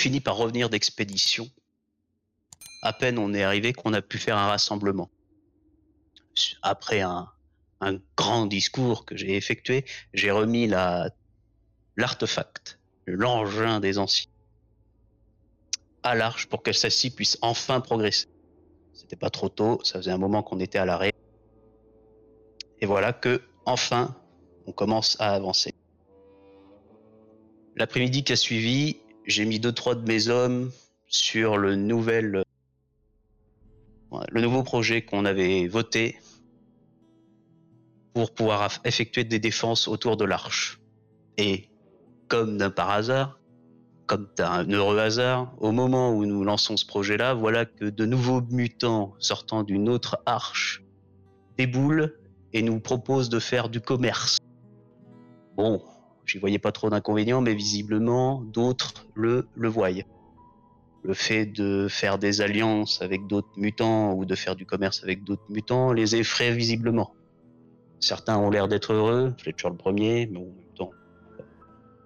Fini par revenir d'expédition. À peine on est arrivé qu'on a pu faire un rassemblement. Après un, grand discours que j'ai effectué, j'ai remis la l'artefact, l'engin des anciens, à l'arche pour que celle-ci puisse enfin progresser. C'était pas trop tôt, ça faisait un moment qu'on était à l'arrêt. Et voilà que, enfin, on commence à avancer. L'après-midi qui a suivi, j'ai mis deux, trois de mes hommes sur le nouvel, nouveau projet qu'on avait voté pour pouvoir effectuer des défenses autour de l'arche. Et comme d'un par hasard, comme d'un heureux hasard, au moment où nous lançons ce projet-là, voilà que de nouveaux mutants sortant d'une autre arche déboulent et nous proposent de faire du commerce. Bon, j'y voyais pas trop d'inconvénients, mais visiblement d'autres le, voient. Le fait de faire des alliances avec d'autres mutants ou de faire du commerce avec d'autres mutants les effraie visiblement. Certains ont l'air d'être heureux, Fletcher le premier, mais en même temps,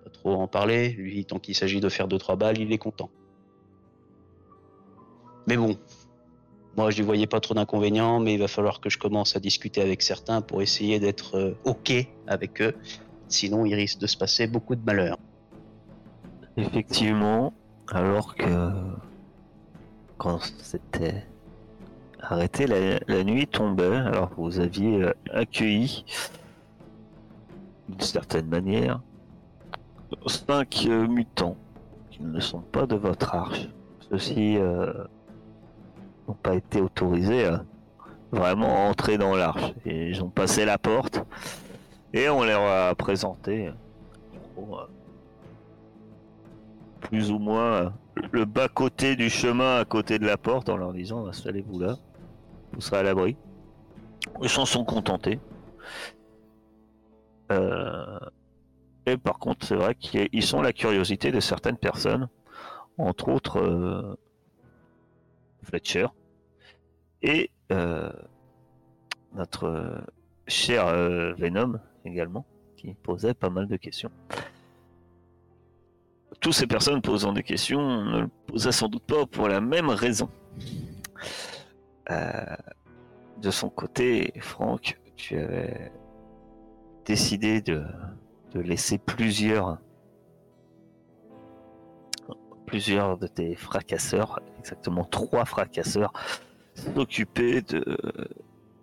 pas trop en parler. Lui, tant qu'il s'agit de faire deux trois balles, il est content. Mais bon, moi je ne voyais pas trop d'inconvénients, mais il va falloir que je commence à discuter avec certains pour essayer d'être euh, ok avec eux. Sinon, il risque de se passer beaucoup de malheur. Effectivement, alors que quand c'était arrêté, la, nuit tombait, alors vous aviez euh, accueilli d'une certaine manière cinq euh, mutants qui ne sont pas de votre arche. Ceux-ci euh, n'ont pas été autorisés à vraiment entrer dans l'arche. Ils ont passé la porte et on leur a présenté plus ou moins le bas côté du chemin à côté de la porte en leur disant installez-vous là vous serez à l'abri. Les gens sont contentés. Euh, et par contre, c'est vrai qu'ils sont la curiosité de certaines personnes, entre autres euh, Fletcher et euh, notre cher Venom également, qui posait pas mal de questions. Toutes ces personnes posant des questions ne le posaient sans doute pas pour la même raison. Euh, de son côté, Franck, tu avais décidé de, laisser plusieurs plusieurs de tes fracasseurs, exactement trois fracasseurs, s'occuper de,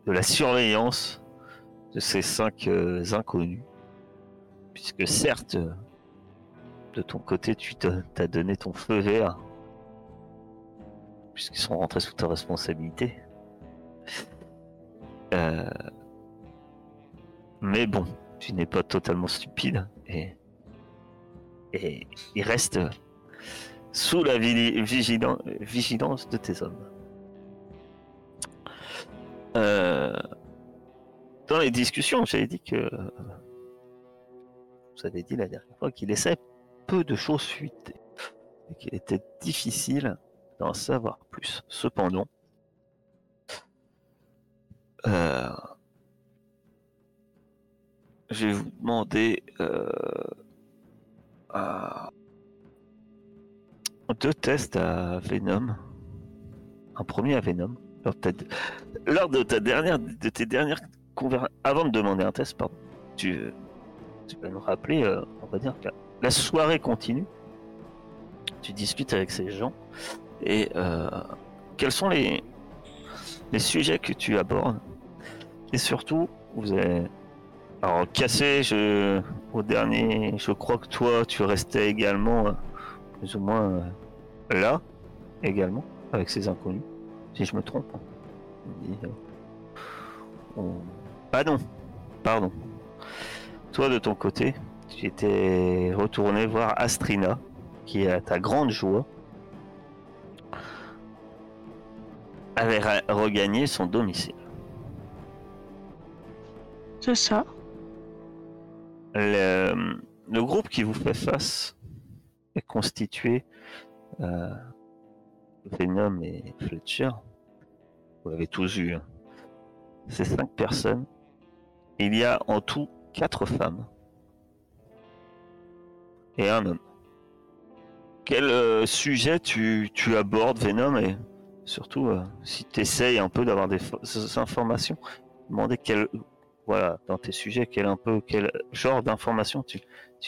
de la surveillance de ces cinq euh, inconnus. Puisque certes, de ton côté, tu t'as donné ton feu vert puisqu'ils sont rentrés sous ta responsabilité. Euh, mais bon, tu n'es pas totalement stupide et, et il reste sous la vigilance de tes hommes. Dans les discussions, j'avais dit que vous avez dit la dernière fois qu'il laissait peu de choses fuiter et qu'il était difficile d'en savoir plus. Cependant, euh, je vais vous demander euh, deux tests à Venom. Un premier à Venom. Lors, de ta dernière, de tes dernières avant de demander un test, pardon, tu, tu vas nous rappeler, euh, on va dire que la soirée continue. Tu discutes avec ces gens et euh, quels sont les, sujets que tu abordes? Et surtout, vous avez. Alors, cassé, je, au dernier, je crois que toi, tu restais également euh, plus ou moins là, également, avec ces inconnus, si je me trompe. Ah non, pardon. Toi, de ton côté, tu étais retourné voir Astrina, qui est à ta grande joie. avait regagné son domicile. C'est ça. Le, groupe qui vous fait face est constitué euh, Venom et Fletcher. Vous l'avez tous vu. Hein. C'est cinq personnes. Il y a en tout quatre femmes et un homme. quel euh, sujet tu, abordes Venom et surtout euh, si tu essayes un peu d'avoir des, informations, demander quel, voilà, dans tes sujets, quel, genre d'informations tu,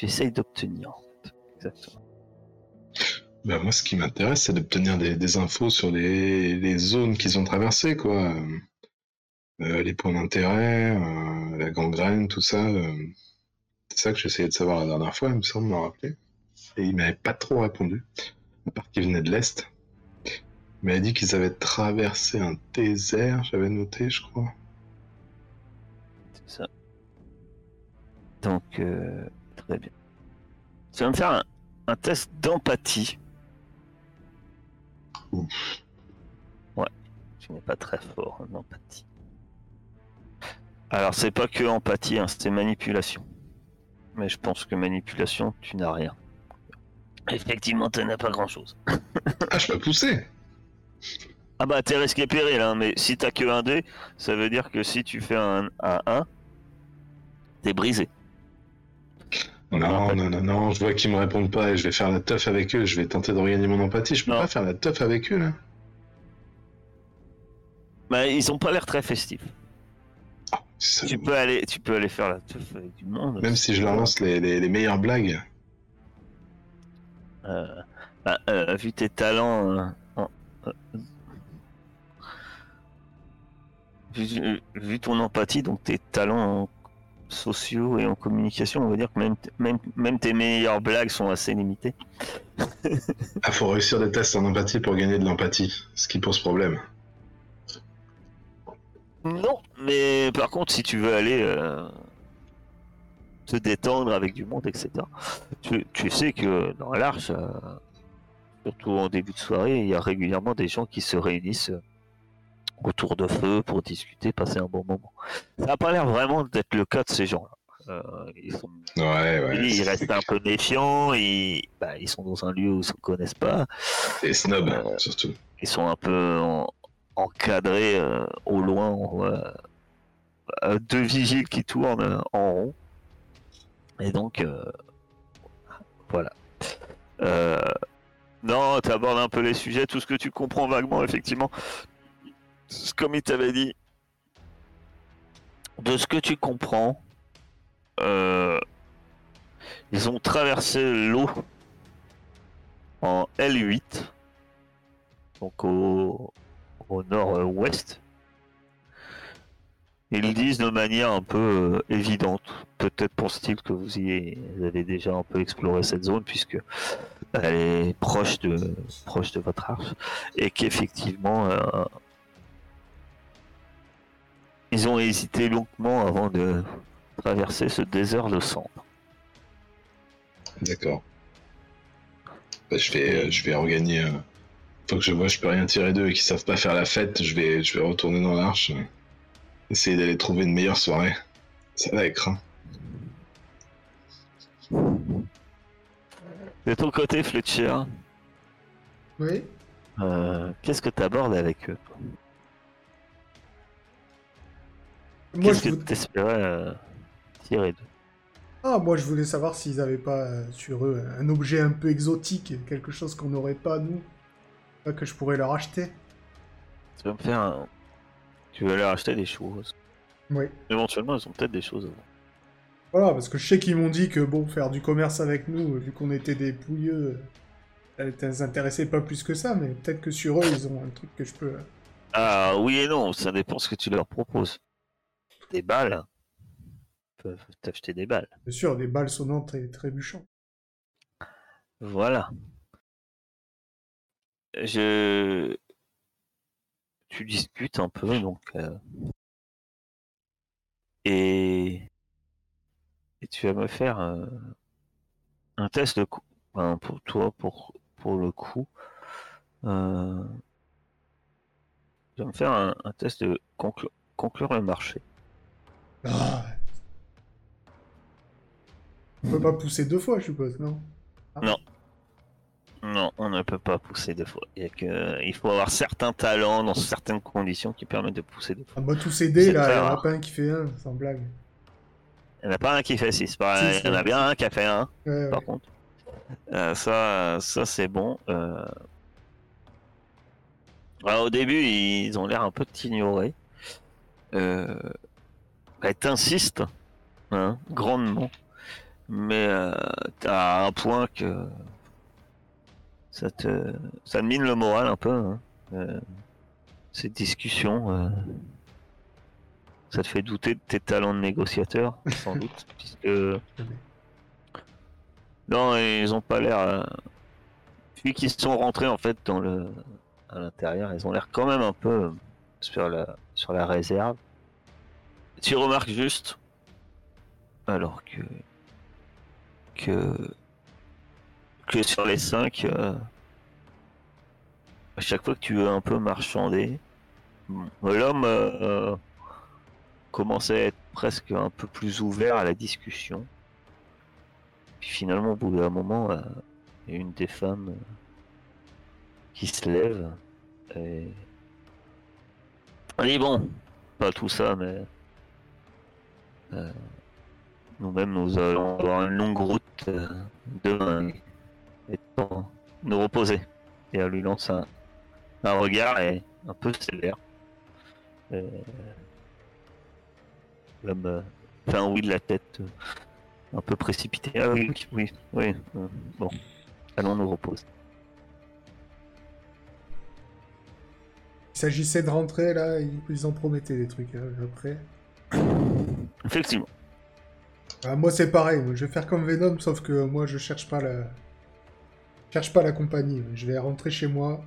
essayes d'obtenir. Exactement. Bah, moi, ce qui m'intéresse, c'est d'obtenir des, des infos sur les, les zones qu'ils ont traversées, quoi. Euh, les points d'intérêt, euh, la gangrène, tout ça. euh. c'est ça que j'essayais de savoir la dernière fois, il me semble me rappeler. Et il m'avait pas trop répondu, à part qu'il venait de l'Est. Il m'avait dit qu'ils avaient traversé un désert, j'avais noté, je crois. C'est ça. Donc, euh, très bien. Tu vas me faire un, un test d'empathie. Ouf. Ouais, tu n'es pas très fort en empathie. Alors, c'est pas que empathie, hein, c'est manipulation. Mais je pense que manipulation, tu n'as rien. Effectivement, tu n'as pas grand chose. Ah, je peux pousser Ah bah, t'es risqué péril, hein, mais si t'as que un dé, ça veut dire que si tu fais un, un 1, t'es brisé. Non, non, non, non, je vois qu'ils me répondent pas et je vais faire la teuf avec eux, je vais tenter de regagner mon empathie. Je peux Non. pas faire la teuf avec eux, là Bah, ils ont pas l'air très festifs. Ça- Tu peux aller, tu peux aller faire la teuf avec du monde. Même si je leur lance les, les- les meilleures blagues. Euh, bah, euh, vu tes talents, euh, en- euh, vu, vu ton empathie, donc tes talents sociaux et en communication, on va dire que même, même, même tes meilleures blagues sont assez limitées. Ah, faut réussir des tests en empathie pour gagner de l'empathie, ce qui pose problème. Non, mais par contre, si tu veux aller euh, te détendre avec du monde, etc., tu, tu sais que dans l'Arche, euh, surtout en début de soirée, il y a régulièrement des gens qui se réunissent euh, autour de feu pour discuter, passer un bon moment. Ça n'a pas l'air vraiment d'être le cas de ces gens-là. Euh, ils, sont, Ouais, ouais. ils c'est- restent un peu méfiants, bah, ils sont dans un lieu où ils ne se connaissent pas, Et snob, surtout. ils sont un peu en- encadrés euh, au loin. On voit euh, deux vigiles qui tournent euh, en rond. Et donc, euh, voilà. Euh, non, tu abordes un peu les sujets, tout ce que tu comprends vaguement, effectivement. Comme il t'avait dit, de ce que tu comprends, euh, ils ont traversé l'eau en L8 donc au, au nord-ouest. Ils disent de manière un peu euh, évidente, peut-être pense-t-il que vous y avez déjà un peu exploré cette zone puisque elle est proche de proche de votre arche et qu'effectivement euh, ils ont hésité longuement avant de traverser ce désert de cendres. D'accord. Bah, je, vais, euh, je vais regagner. Euh, Faut que je vois, je peux rien tirer d'eux et qu'ils savent pas faire la fête. Je vais, je vais retourner dans l'arche. euh, Essayer d'aller trouver une meilleure soirée. Ça va être. hein. De ton côté, Fletcher, Oui. euh, qu'est-ce que tu abordes avec eux Moi Qu'est-ce je, que voud- tu espérais tirer d'eux? Ah, moi, je voulais savoir s'ils avaient pas euh, sur eux un objet un peu exotique, quelque chose qu'on n'aurait pas, nous, Pas que je pourrais leur acheter. Tu vas me faire un... Tu vas leur acheter des choses. Oui. Éventuellement, ils ont peut-être des choses. vendre. Voilà, parce que je sais qu'ils m'ont dit que, bon, faire du commerce avec nous, vu qu'on était des pouilleux, ça les intéressait pas plus que ça, mais peut-être que sur eux, ils ont un truc que je peux... euh, Ah oui et non, ça dépend ce que tu leur proposes. Des balles Ils peuvent t'acheter des balles. Bien sûr, des balles sonnantes et trébuchantes. Voilà. Je... Tu discutes un peu, donc... euh, Et... Et tu vas me faire euh, un test de. Enfin, pour toi, pour, pour le coup. Euh... Tu vas me faire un, un test de conclu- conclure le marché. Ah. On peut pas pousser deux fois, je suppose, non? Non, on ne peut pas pousser deux fois. Il, que... Faut avoir certains talents dans certaines conditions qui permettent de pousser deux fois. Ah bah tous ces dés, C'est là, il y en a pas un qui fait un, sans blague. Il n'y en a pas un qui fait 6. Si, Il y en a bien un qui a fait un, Ouais, ouais. par contre. Euh, ça, ça c'est bon. Euh... Alors, au début, ils ont l'air un peu t'ignorer. Euh... Bah, t'insistes, hein, grandement. Mais euh, t'as un point que ça te, ça te mine le moral un peu. Hein. Euh, cette discussion, euh, ça te fait douter de tes talents de négociateur, sans doute, puisque non, ils ont pas l'air. euh, Vu qu'ils sont rentrés en fait dans le à l'intérieur, ils ont l'air quand même un peu euh, sur la sur la réserve. Tu remarques juste, alors que que que sur les cinq, euh, à chaque fois que tu veux un peu marchander, bon, l'homme euh, commençait à être presque un peu plus ouvert à la discussion. Puis finalement, au bout d'un moment, euh, il y a une des femmes euh, qui se lève et dit bon, pas tout ça, mais euh, nous-mêmes nous allons avoir une longue route demain temps nous reposer. Et elle lui lance un, un regard et un peu sévère. Et L'homme euh, fait un oui de la tête, euh, un peu précipité. Ah oui, oui, oui, euh, bon, allons nous reposer. Il s'agissait de rentrer là, ils, en promettaient des trucs hein, après. Effectivement. Ah, moi c'est pareil, je vais faire comme Venom, sauf que moi je cherche pas la. Cherche pas la compagnie. Je vais rentrer chez moi.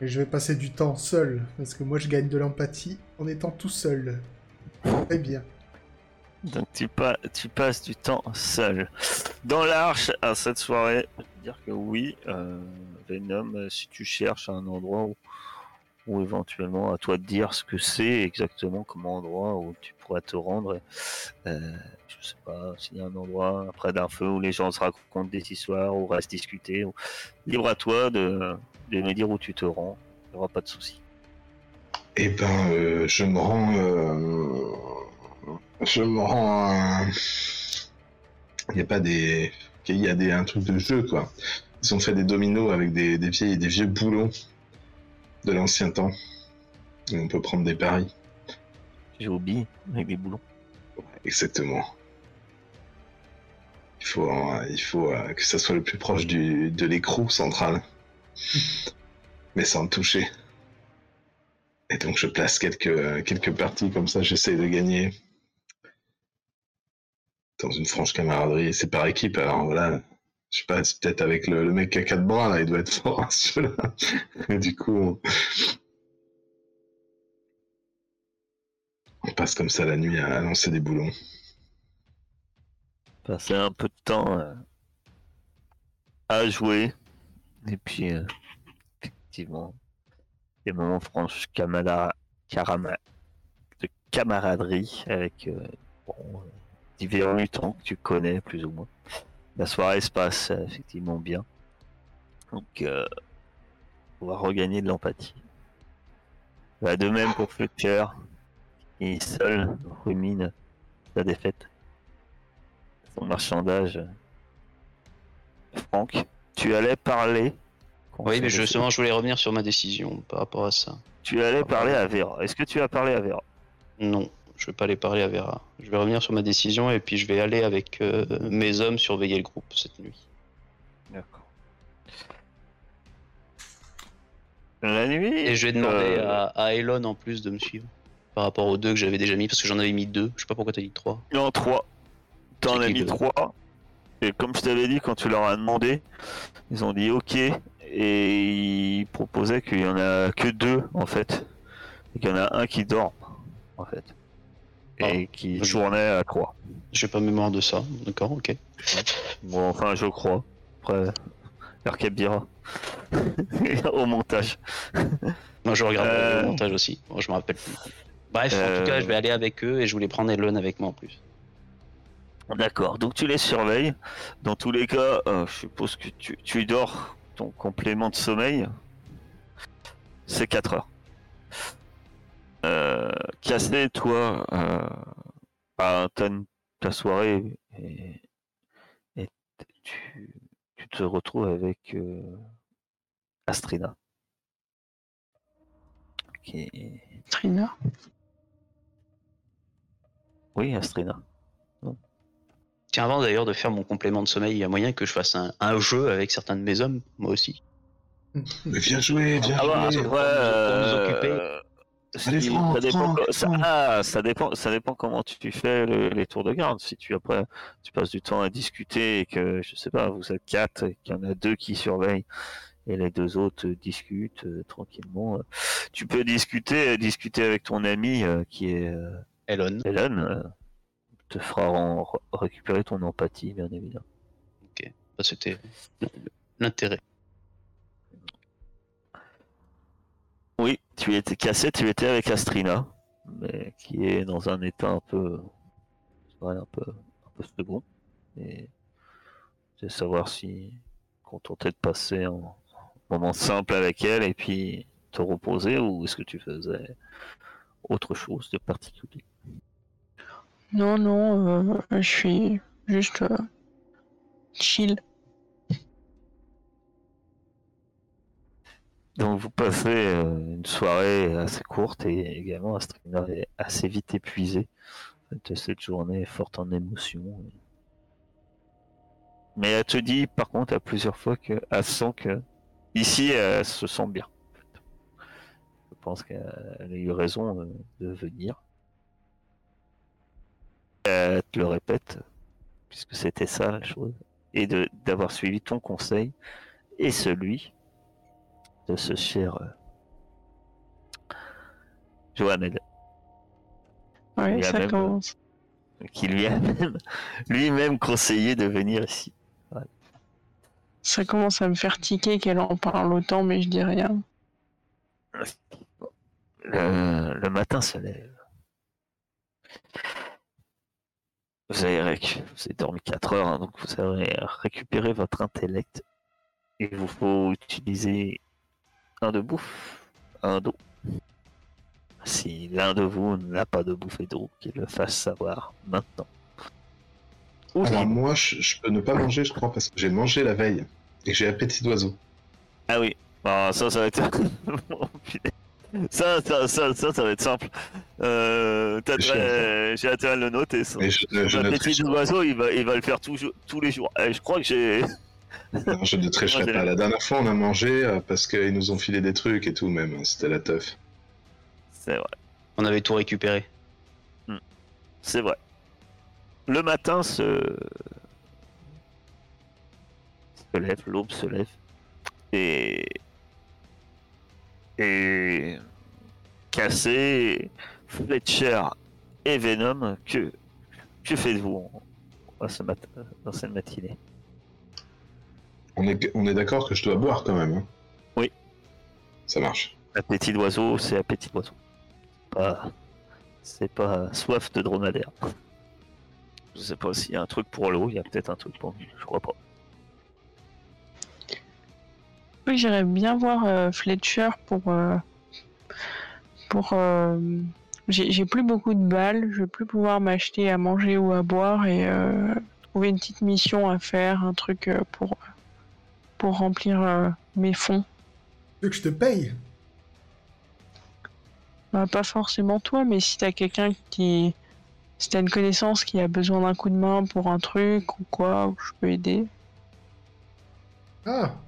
Et je vais passer du temps seul. Parce que moi je gagne de l'empathie en étant tout seul. Très bien. Donc tu, pas, tu passes du temps seul. Dans l'arche, à cette soirée, je dire que oui, euh, Venom, euh, si tu cherches un endroit où, où éventuellement à toi de dire ce que c'est exactement comme endroit où tu pourrais te rendre, euh, je sais pas, s'il y a un endroit près d'un feu où les gens se racontent des histoires, ou restent discuter, ou... libre à toi de, de me dire où tu te rends, il n'y aura pas de souci. Eh ben, euh, je me rends. euh, Je me rends. à- Il n'y a pas des. Il y a des, un truc de jeu, quoi. Ils ont fait des dominos avec des, des, vieilles, des vieux boulons de l'ancien temps. Et on peut prendre des paris. J'ai oublié avec des boulons. Exactement. Il faut, euh, il faut euh, que ça soit le plus proche du, de l'écrou central. Mais sans le toucher. Et donc je place quelques, quelques parties comme ça, j'essaie de gagner. Dans une franche camaraderie, c'est par équipe, alors voilà. Je sais pas, c'est peut-être avec le, le mec a quatre bras, là, il doit être fort, hein. Et du coup, on... passe comme ça la nuit à lancer des boulons. passer un peu de temps euh, à jouer. Et puis, euh, effectivement, des moments franches de camaraderie avec euh, divers mutants que tu connais plus ou moins. La soirée se passe euh, effectivement bien. Donc, euh, on va regagner de l'empathie. Bah, de même pour Fletcher, qui seul rumine sa défaite son marchandage. Franck, tu allais parler. Oui, mais justement, je voulais revenir sur ma décision par rapport à ça. Tu allais parler à Vera. Est-ce que tu as parlé à Vera? Non, je vais pas aller parler à Vera. Je vais revenir sur ma décision et puis je vais aller avec euh, mes hommes surveiller le groupe cette nuit. D'accord. La nuit Et je vais demander euh, à, à Elon en plus de me suivre. Par rapport aux deux que j'avais déjà mis, parce que j'en avais mis deux. Je sais pas pourquoi t'as dit trois. Non, 3. T'en as mis 3. Et comme je t'avais dit, quand tu leur as demandé, ils ont dit ok. Et ils proposaient qu'il y en a que deux en fait. Et qu'il y en a un qui dort en fait. Et qui je- tournait à 3. J'ai pas mémoire de ça. D'accord, ok. Bon, enfin, je crois. Après, Arcade dira. Au montage. Moi, je regarde Euh. le montage aussi. Moi, je me rappelle plus. Bref, en Euh. tout cas, je vais aller avec eux et je voulais prendre Elon avec moi en plus. D'accord, donc tu les surveilles. Dans tous les cas, euh, je suppose que tu, tu dors ton complément de sommeil. C'est 4 heures. Euh, Cassé, toi, euh, bah, ta soirée et, et tu, te retrouves avec euh, Astrina. Qui est- Trina. Oui, Astrina. Tiens, avant d'ailleurs de faire mon complément de sommeil, il y a moyen que je fasse un, un jeu avec certains de mes hommes, moi aussi. Mais viens jouer, viens Ah bah, après, pour nous euh, occuper. Ça, dépend, ça, ah, ça dépend, ça dépend comment tu fais le- les tours de garde. Si tu après tu passes du temps à discuter et que je sais pas, vous êtes quatre et qu'il y en a deux qui surveillent et les deux autres discutent euh, tranquillement. euh, Tu peux discuter, discuter avec ton ami euh, qui est euh, Elon. Euh, te fera en- récupérer ton empathie, bien évidemment. Ça, C'était l'intérêt. Oui, tu étais cassé, tu étais avec Astrina, mais qui est dans un état un peu, un peu, un peu second. Et c'est savoir si contenter de passer un moment simple avec elle et puis te reposer ou est-ce que tu faisais autre chose de particulier? Non, non, euh, je suis juste euh, chill. Donc vous passez euh, une soirée assez courte et également Astrina est assez vite fait, cette journée est forte en émotions. Mais elle te dit par contre à plusieurs fois qu'elle sent que ici elle se sent bien. Je pense qu'elle a eu raison euh, de venir. Elle te le répète, puisque c'était ça la chose, et d'avoir suivi ton conseil et celui de ce cher euh, a ça même, commence. qui lui a même lui-même conseillé de venir ici. Ça commence à me faire tiquer qu'elle en parle autant, mais je dis rien. Le, le matin se lève. Vous avez, vous avez dormi 4 heures, hein, donc vous avez récupéré votre intellect. Il vous faut utiliser un de bouffe, un d'eau. Si l'un de vous n'a pas de bouffe et d'eau, qu'il le fasse savoir maintenant. Ou Alors libre. moi, je, je peux ne pas manger, je crois, parce que j'ai mangé la veille et j'ai appétit d'oiseau. Ah oui, Ah, ça, ça va être. Ça, ça, ça, ça, ça va être simple. Euh, J'ai intérêt à le noter. Ça. Je, je, je l'oiseau, il va, il va le faire tous, tous les jours. Eh, je crois que j'ai. Je ne tricherai pas. La dernière fois, on a mangé euh, parce qu'ils nous ont filé des trucs et tout, même. C'était la teuf. C'est vrai, On avait tout récupéré. c'est vrai. Le matin se. se lève, l'aube se lève. Et. Et. Cassé, Fletcher et Venom, que. Que faites-vous ce mat- dans cette matinée? On est, on est d'accord que je dois boire quand même. hein Oui. Ça marche. Appétit d'oiseau, c'est appétit d'oiseau. Pas... C'est pas soif de dromadaire. Je sais pas s'il y a un truc pour l'eau, il y a peut-être un truc pour lui, je crois pas. Oui, j'irais bien voir euh, Fletcher pour. euh, pour. euh, J'ai plus beaucoup de balles, je vais plus pouvoir m'acheter à manger ou à boire et euh, trouver une petite mission à faire, un truc euh, pour. Pour remplir euh, mes fonds. Tu veux que je te paye? Bah, pas forcément toi, mais si t'as quelqu'un qui. Si t'as une connaissance qui a besoin d'un coup de main pour un truc ou quoi, je peux aider. Ah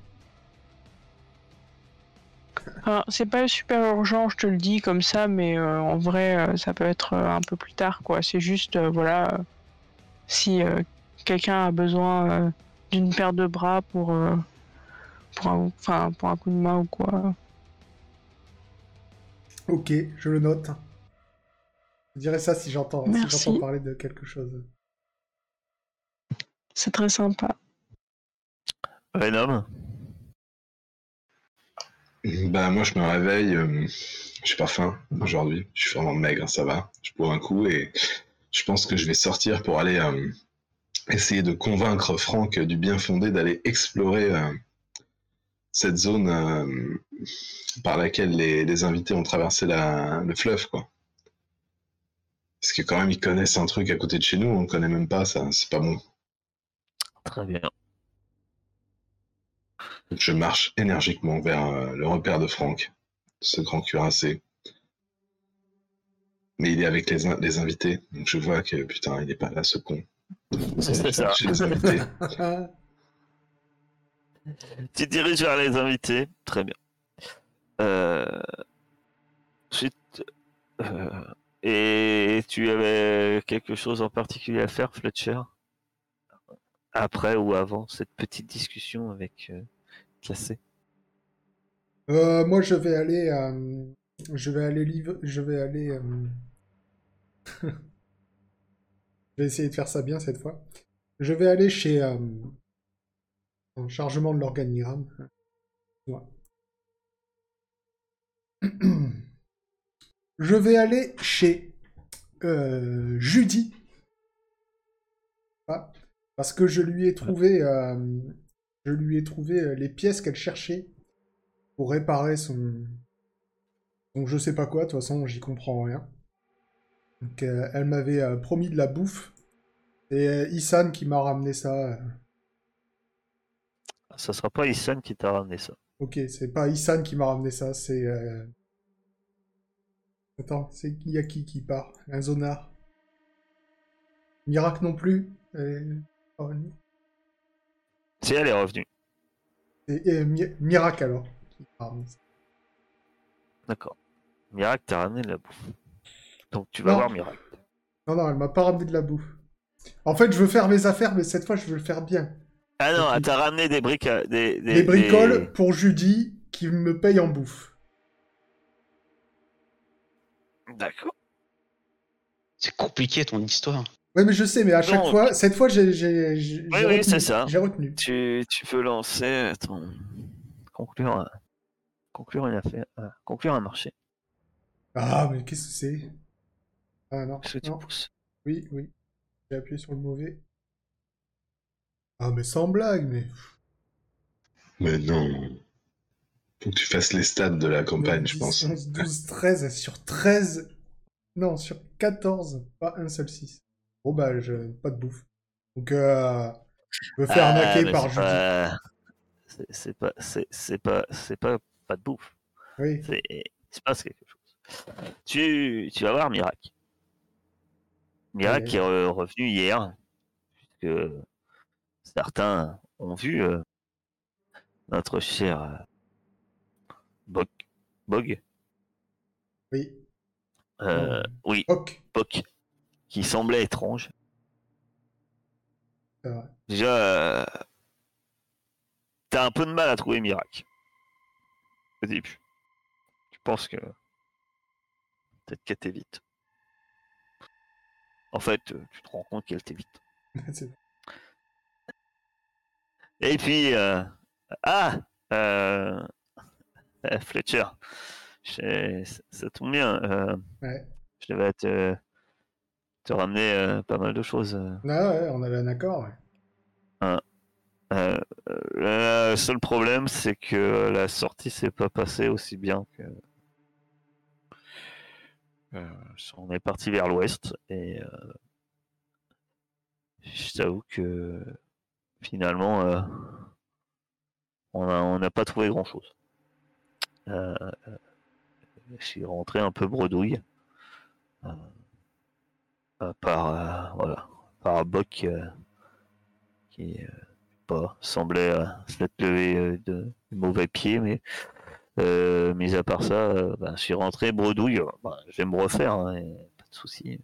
Enfin, c'est pas super urgent, je te le dis comme ça, mais euh, en vrai, euh, ça peut être euh, un peu plus tard, quoi. C'est juste, voilà, si quelqu'un a besoin d'une paire de bras pour, pour, un, enfin, pour un coup de main ou quoi. Ok, je le note. Je dirais ça si j'entends si parler de quelque chose. C'est très sympa. Venom Bah moi je me réveille, euh, j'ai pas faim aujourd'hui, je suis vraiment maigre, ça va. Je bois un coup et je pense que je vais sortir pour aller euh, essayer de convaincre Franck du bien fondé d'aller explorer euh, cette zone euh, par laquelle les, les invités ont traversé la, le fleuve quoi. Parce que quand même ils connaissent un truc à côté de chez nous, on connaît même pas ça, c'est pas bon. Très bien. Je marche énergiquement vers euh, le repère de Franck, ce grand cuirassé. Mais il est avec les, in- les invités, donc je vois que putain, il est pas là, ce con. C'est ça. Chez les invités. Tu diriges vers les invités. Très bien. Euh, Ensuite, euh, et tu avais quelque chose en particulier à faire, Fletcher? Après ou avant cette petite discussion avec euh, Cassé Euh, moi, je vais aller, euh, je vais aller liv- je vais aller, je vais essayer de faire ça bien cette fois. Je vais aller chez en chargement de l'organigramme. Ouais. Je vais aller chez euh, Judy. Ah, parce que je lui ai trouvé, euh, je lui ai trouvé euh, les pièces qu'elle cherchait pour réparer son, son je sais pas quoi. De toute façon, j'y comprends rien. Donc, euh, elle m'avait euh, promis de la bouffe. Et euh, Issan qui m'a ramené ça. Ça sera pas Issan qui t'a ramené ça. Ok, c'est pas Issan qui m'a ramené ça, c'est. euh, Attends, c'est il y a qui qui part? Un zonard. Miracle non plus. Euh, oh, Si elle est revenue. C'est Mi- Miracle alors. qui m'a ramené ça. D'accord. Miracle t'a ramené de la bouffe. Donc tu vas Non. voir Miracle. Non, non, elle m'a pas ramené de la bouffe. En fait, je veux faire mes affaires, mais cette fois, je veux le faire bien. Ah non, Ok. elle t'a ramené des briques, à- des, des, Les bricoles des- pour Judy qui me paye en bouffe. D'accord. C'est compliqué ton histoire. Ouais, mais je sais, mais à chaque fois, cette fois, j'ai Oui, oui, c'est ça. J'ai retenu. Tu, tu peux lancer ton conclure un- conclure une affaire, euh, conclure un marché. Ah, mais qu'est-ce que c'est? Ah non, Est-ce que tu non. pousses? Oui, oui. J'ai appuyé sur le mauvais. Ah, mais sans blague, mais. Mais non. Faut que tu fasses les stats de la campagne, je 10, pense. 11, 12, 13 sur 13. Non, sur 14, pas un seul 6. Bon, bah, je... pas de bouffe. Donc, euh, je me fais Ah, arnaquer par pas- C'est c'est pas, c'est c'est pas, c'est pas, pas de bouffe. Oui. C'est, il se passe quelque chose. Tu, tu vas voir Miracle. Miracle Ouais. qui est re- revenu hier, puisque certains ont vu euh, notre cher euh, Bog, Bog, Oui. euh, oui, Ok. Bok, qui semblait étrange. Vrai. Déjà, t'as un peu de mal à trouver Miracle. Au début. Tu penses que peut-être qu'elle t'évite. En fait, tu te rends compte qu'elle t'évite. Et puis, euh, ah, euh, Fletcher, ça tombe bien. euh, Ouais. je devais te, te ramener pas mal de choses. Ah ouais, on avait un accord, ouais. Le seul problème, c'est que la sortie s'est pas passée aussi bien que. Euh, on est parti vers l'ouest et euh, je t'avoue que finalement, euh, on n'a pas trouvé grand chose. je suis rentré un peu bredouille euh, euh, par euh, voilà par Bock euh, qui euh, pas semblait euh, se être levé euh, de, mauvais pied mais euh, mis à part ça euh, ben, je suis rentré bredouille Ben, je vais me refaire hein, pas de souci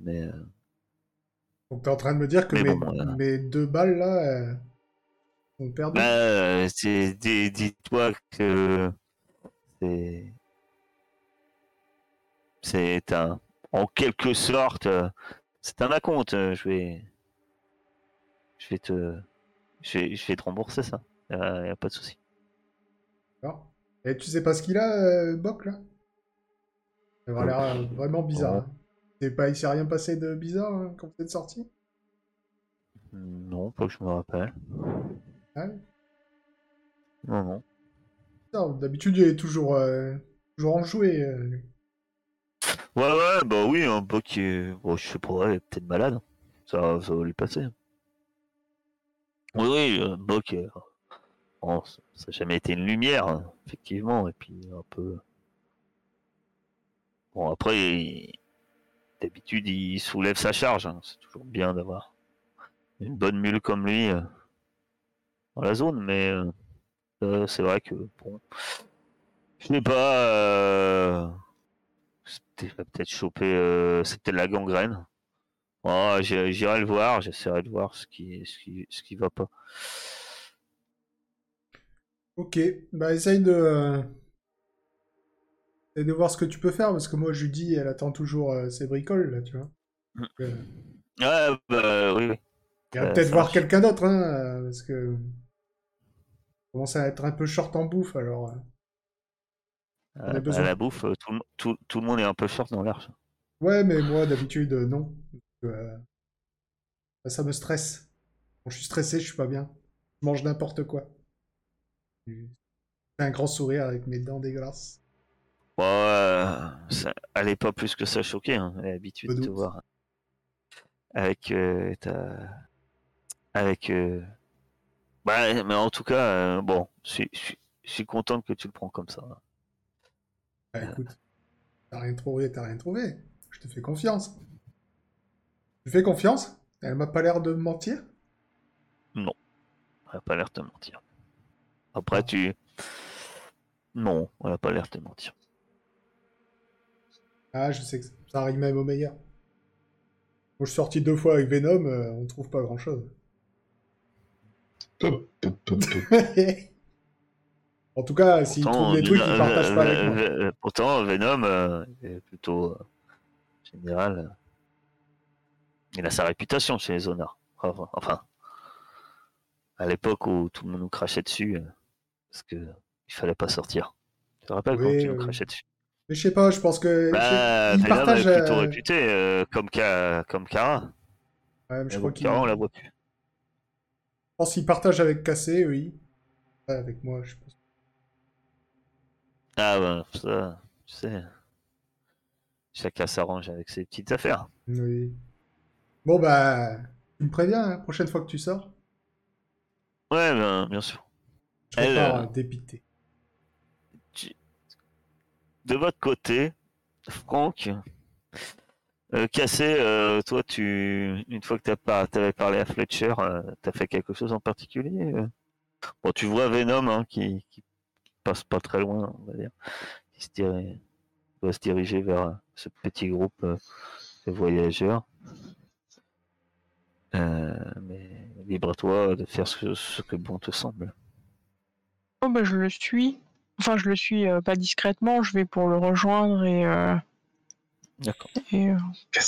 mais euh, Donc, t'es en train de me dire que mes, bon, mes deux balles, là, euh, sont perdues bah, euh, c'est- dis- dis-toi que c'est c'est un en quelque sorte euh, c'est un acompte euh, je vais je vais te je vais, je vais te rembourser ça y a, pas de souci. Et tu sais pas ce qu'il a, euh, Boc, là? Ça va l'air vraiment bizarre. Hein. Pas, il s'est rien passé de bizarre hein, quand vous êtes sorti? Non pas que je me rappelle Ah ouais? Non non Non, D'habitude, il est toujours, euh, toujours enjoué. euh, lui. Ouais, ouais, bah oui, un qui est. Bon, je sais pas, il est peut-être malade. Ça, ça va lui passer. Oui, oui, un Boc. euh, Bon, ça n'a jamais été une lumière, hein, effectivement, et puis un peu. Bon, après, il- d'habitude, il soulève sa charge. hein. C'est toujours bien d'avoir une bonne mule comme lui euh, dans la zone, mais euh, c'est vrai que, bon, je sais pas. Euh, peut-être chopé, c'était la gangrène. Oh, J'irai le voir, j'essaierai de voir ce qui, ce qui, ce qui va pas. Ok, bah essaye de... essaye de voir ce que tu peux faire, parce que moi, Judy, elle attend toujours euh, ses bricoles, là, tu vois. Donc, euh, Ouais, bah, oui, oui. il va peut-être voir quelqu'un d'autre, hein, parce que... on commence à être un peu short en bouffe, alors... euh. On a À- à besoin. la bouffe, tout, le- tout, tout le monde est un peu short dans l'arche. Ouais, mais moi, d'habitude, non. Euh, bah, ça me stresse. Quand je suis stressé, je suis pas bien. Je mange n'importe quoi. Je fais un grand sourire avec mes dents dégueulasses. Bon, euh, ça allait pas plus que ça choquer, hein. Elle l'habitude Peu de te voir avec euh, ta... avec euh, bah, mais en tout cas, bon, je suis- content que tu le prends comme ça. Bah écoute, t'as rien trouvé, t'as rien trouvé. Je te fais confiance. Tu fais confiance? Elle m'a pas l'air de me mentir? Elle a pas l'air de mentir. Après, tu. Non, elle a pas l'air de mentir. Ah, je sais que ça arrive même au meilleur. Moi, je suis sorti deux fois avec Venom, euh, on trouve pas grand-chose. En tout cas, s'il trouve des trucs, il partage pas avec moi. Ven- Pourtant, Venom euh, est plutôt euh, général. euh, il a sa réputation chez les zonards. Enfin, à l'époque où tout le monde nous crachait dessus, euh, parce que il fallait pas sortir. Tu te rappelles quand tu nous crachais dessus? Mais je sais pas, je pense que... Bah, il partage... est plutôt euh, réputé euh, comme, Ka- comme Kara. ouais, mais je crois qu'il Kara, on la je voit plus. pense qu'il partage avec Cassé, oui. Ouais, avec moi, je pense. Ah ben, ça, tu sais. Chacun s'arrange avec ses petites affaires. Oui. Bon, bah... Tu me préviens, hein, prochaine fois que tu sors Ouais, ben, bien sûr. Je Elle, repars euh, dépité. De votre côté, Franck, euh, Cassé, euh, toi, tu, une fois que tu par... avais parlé à Fletcher, euh, t'as fait quelque chose en particulier euh? Bon, tu vois Venom hein, qui, passe pas très loin, on va dire, qui se doit se diriger vers euh, ce petit groupe de voyageurs. Mais libre à toi de faire ce, ce que bon te semble. Oh bah je le suis. Enfin je le suis euh, pas discrètement, je vais pour le rejoindre et, euh, D'accord. et euh,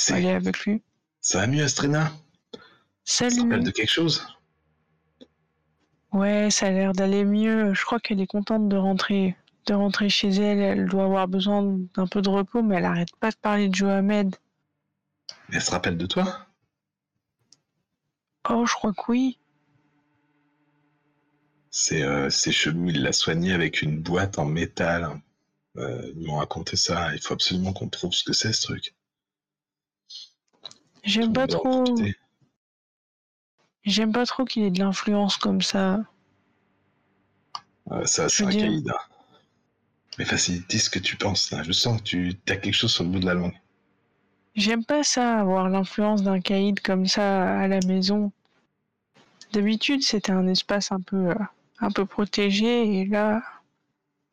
aller avec lui. Ça va mieux, Astrina? Ça te rappelle Salut de quelque chose? Ouais, ça a l'air d'aller mieux. Je crois qu'elle est contente de rentrer de rentrer chez elle. Elle doit avoir besoin d'un peu de repos, mais elle arrête pas de parler de Johamed. Elle se rappelle de toi? Oh, je crois que oui. C'est euh, il l'a soigné avec une boîte en métal. Euh, ils m'ont raconté ça, il faut absolument qu'on trouve ce que c'est ce truc. J'aime pas trop. J'aime pas trop qu'il ait de l'influence comme ça. Euh, ça, c'est un dire- caïd. hein. Mais vas-y, dis ce que tu penses. Là. Je sens que tu as quelque chose sur le bout de la langue. J'aime pas ça, avoir l'influence d'un caïd comme ça à la maison. D'habitude, c'était un espace un peu, euh, un peu protégé, et là,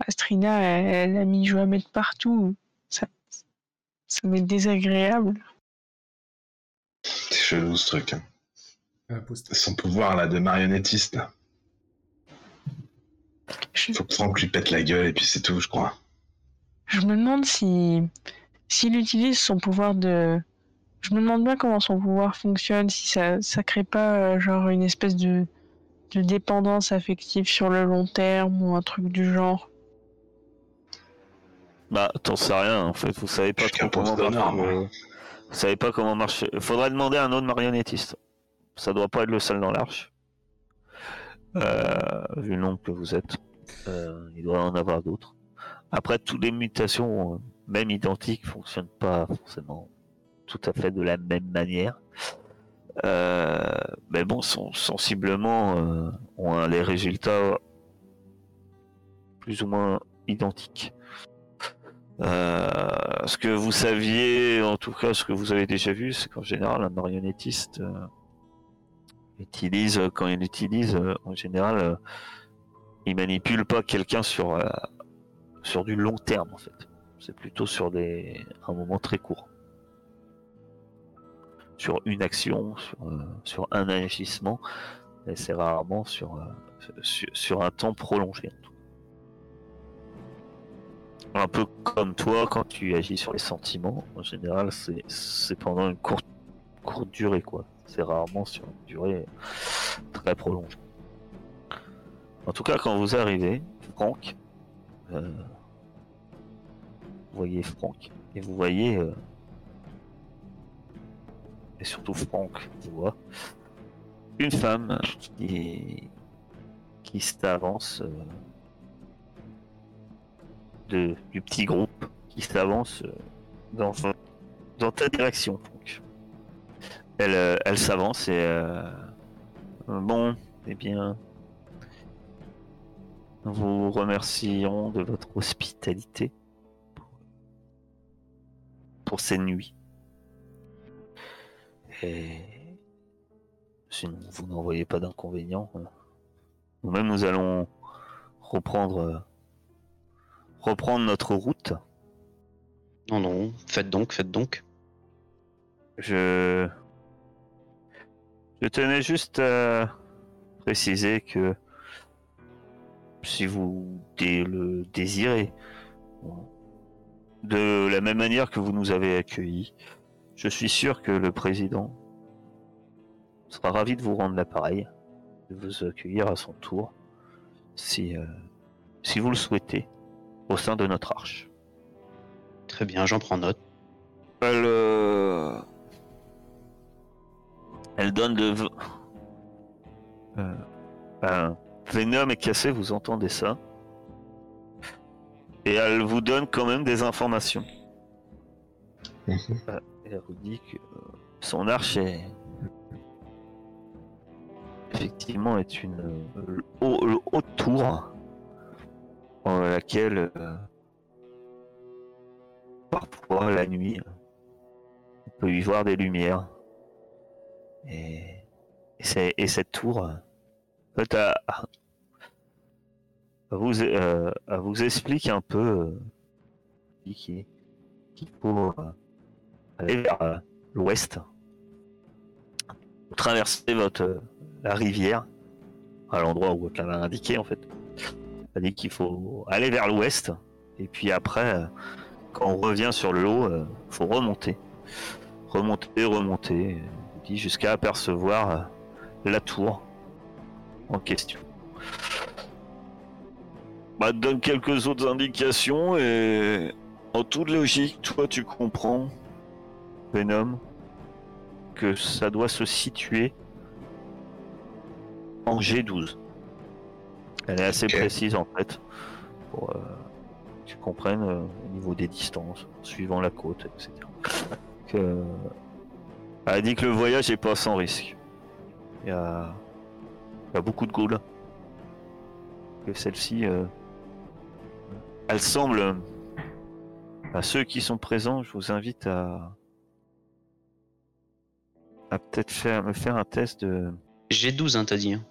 Astrina, elle, elle a mis Johamed partout. Ça, ça m'est désagréable. C'est chelou ce truc. hein. Post- Son pouvoir là de marionnettiste. Là. Je, Faut que Franck lui pète la gueule et puis c'est tout, je crois. je me demande si, s'il utilise son pouvoir de, je me demande bien comment son pouvoir fonctionne, si ça, ça crée pas euh, genre une espèce de, de dépendance affective sur le long terme ou un truc du genre. Bah, t'en sais rien en fait. Vous savez pas trop comment marche. moi. le- Vous savez pas comment marche. Faudrait demander à un autre marionnettiste. Ça doit pas être le seul dans l'arche. Euh, vu le nombre que vous êtes, Euh, il doit en avoir d'autres. Après, toutes les mutations, euh, même identiques, fonctionnent pas forcément tout à fait de la même manière. Euh, mais bon, sensiblement euh, ont un- les résultats plus ou moins identiques. Euh, ce que vous saviez, en tout cas, ce que vous avez déjà vu, c'est qu'en général, un marionnettiste euh, utilise, quand il utilise, euh, en général, euh, il manipule pas quelqu'un sur sur du long terme, en fait. C'est plutôt sur des un moment très court, sur une action, sur euh, sur un agissement, et c'est rarement sur, euh, sur un temps prolongé. Un peu comme toi, quand tu agis sur les sentiments, en général, c'est pendant une courte, durée, quoi. C'est rarement sur une durée très prolongée. En tout cas, quand vous arrivez, Franck, euh, vous voyez Franck, et vous voyez, surtout Franck, voit, une femme qui, qui s'avance euh, du petit groupe, qui s'avance euh, dans, dans ta direction, Franck. Elle, euh, elle s'avance et bon, eh bien, nous vous remercions de votre hospitalité pour, pour ces nuits. Et sinon, vous n'en voyez pas d'inconvénient. Nous-mêmes, nous allons reprendre, euh, reprendre notre route. Non, non, faites donc, faites donc. Je, je tenais juste à préciser que si vous le désirez, de la même manière que vous nous avez accueillis, je suis sûr que le président sera ravi de vous rendre l'appareil, de vous accueillir à son tour, si, euh, si vous le souhaitez, au sein de notre arche. Très bien, j'en prends note. Elle, euh, elle donne de. v- Euh, ben, Venom est cassé, vous entendez ça. Et elle vous donne quand même des informations. Mhm. Et elle vous dit que euh, son arche est. Effectivement, est une euh, haute tour dans laquelle euh, parfois la nuit on peut y voir des lumières. Et, cette tour, en elle vous, euh, elle vous explique un peu qu'il faut aller vers euh, l'ouest, traverser votre, euh, la rivière, à l'endroit où elle l'avait indiqué en fait. Dit qu'il faut aller vers l'ouest, et puis après, euh, quand on revient sur le il faut remonter remonter, remonter, jusqu'à apercevoir la tour en question. Bah, donne quelques autres indications et en toute logique, toi tu comprends, Venom, que ça doit se situer en G12. Elle est assez précise en fait pour euh, que tu comprennes euh, au niveau des distances, suivant la côte, etc. Que- Elle a dit que le voyage est pas sans risque. Il y a, il y a beaucoup de ghouls. Que celle-ci, euh, elle semble. À ceux qui sont présents, je vous invite à à peut-être faire me faire un test de. J'ai 12, hein, t'as dit. hein.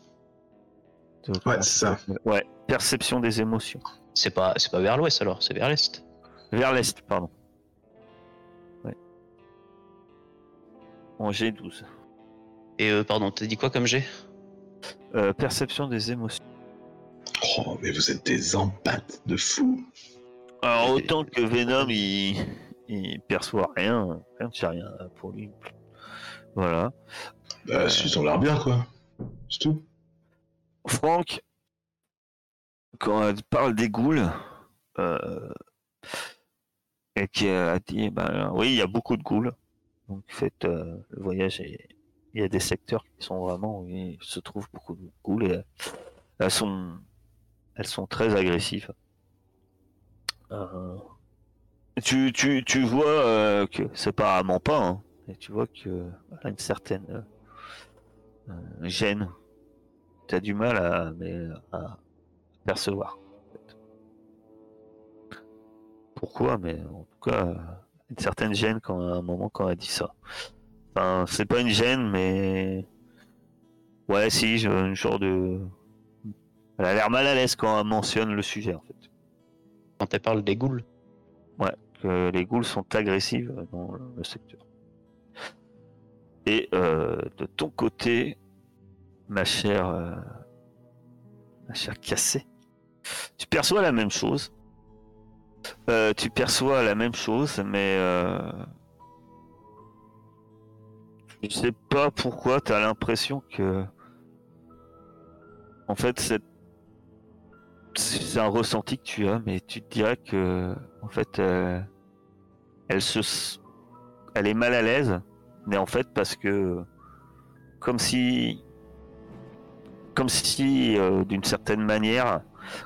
de- Ouais, c'est ça. Ouais, perception des émotions. C'est pas, c'est pas vers l'ouest alors, c'est vers l'est. Vers l'est, pardon. Ouais. En G12. Et euh, pardon, t'as dit quoi comme G? Euh, perception des émotions. Oh, mais vous êtes des empâtes de fou. Alors autant que Venom il, il perçoit rien, rien c'est rien pour lui. Voilà. Bah, ils ont l'air bien, quoi. C'est tout. Franck, quand elle parle des ghouls, euh, et qui a dit, ben oui, il y a beaucoup de ghouls. Donc faites euh, le voyage et il y a des secteurs qui sont vraiment où il se trouve beaucoup de ghouls et euh, elles sont, elles sont très agressives. Euh, tu, tu, tu vois euh, que c'est pas apparemment pas, hein, et tu vois que a une certaine euh, euh, gêne. T'as du mal à, mais, à percevoir. en fait. pourquoi, mais en tout cas, une certaine gêne quand, à un moment quand elle dit ça. Enfin, c'est pas une gêne, mais. Ouais, si, j'ai une genre de. Elle a l'air mal à l'aise quand elle mentionne le sujet, en fait. Quand elle parle des ghouls. Ouais, que les ghouls sont agressives dans le secteur. Et euh, de ton côté, ma chère, euh, ma chère cassée, tu perçois la même chose. Euh, tu perçois la même chose, mais euh, je sais pas pourquoi tu as l'impression que, en fait, c'est c'est un ressenti que tu as, mais tu te dirais que, en fait, euh, elle se, elle est mal à l'aise, mais en fait parce que, comme si, comme si, euh, d'une certaine manière,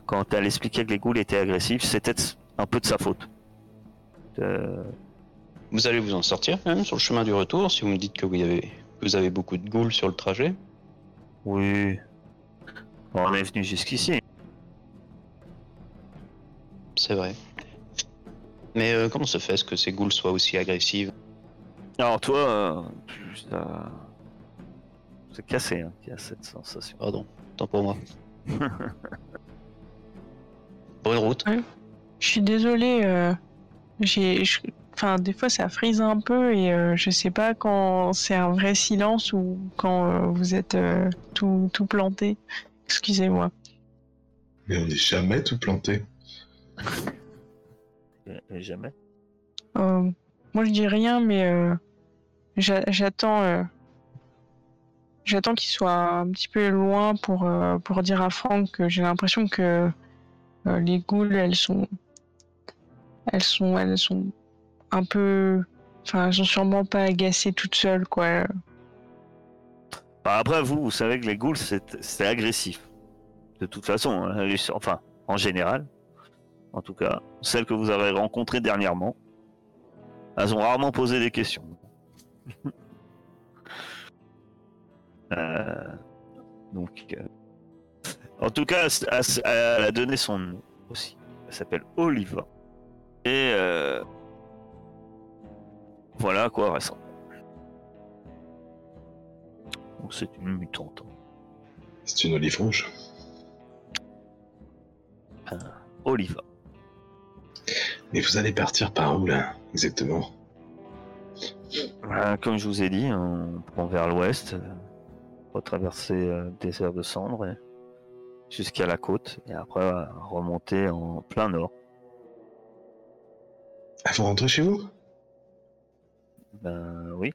quand elle expliquait que les ghouls étaient agressifs, c'était un peu de sa faute. Euh, Vous allez vous en sortir quand même sur le chemin du retour si vous me dites que vous avez, vous avez beaucoup de ghouls sur le trajet. oui. On est venu jusqu'ici. C'est vrai. Mais euh, comment se fait-ce que ces ghouls soient aussi agressives Alors toi, euh, tu- ça- c'est cassé hein, qui a cette sensation. Pardon, tant pour moi. Bonne route. Je suis désolée. euh, j'ai, je- enfin, des fois ça frise un peu et euh, je sais pas quand c'est un vrai silence ou quand euh, vous êtes euh, tout, tout planté. Excusez-moi. Mais on n'est jamais tout planté. Jamais. Euh, moi je dis rien, mais euh, j'attends. euh, J'attends qu'il soit un petit peu loin pour, euh, pour dire à Franck que j'ai l'impression que euh, les ghouls, elles sont, elles sont, elles sont un peu, enfin, elles sont sûrement pas agacées toutes seules, quoi. Bah, après, vous, vous savez que les ghouls, c'est agressif. De toute façon, hein, enfin, en général. En tout cas, celles que vous avez rencontrées dernièrement, elles ont rarement posé des questions. Euh, donc, euh, en tout cas, elle, a donné son nom aussi. Elle s'appelle Oliva. Et euh, voilà à quoi elle ressemble. Donc c'est une mutante. C'est une olive rouge. Oliva. Mais vous allez partir par où là Exactement? Voilà, comme je vous ai dit, on prend vers l'ouest, euh, retraverser euh, le désert de cendres jusqu'à la côte, et après euh, remonter en plein nord. Ah, vous rentrez chez vous? Ben oui.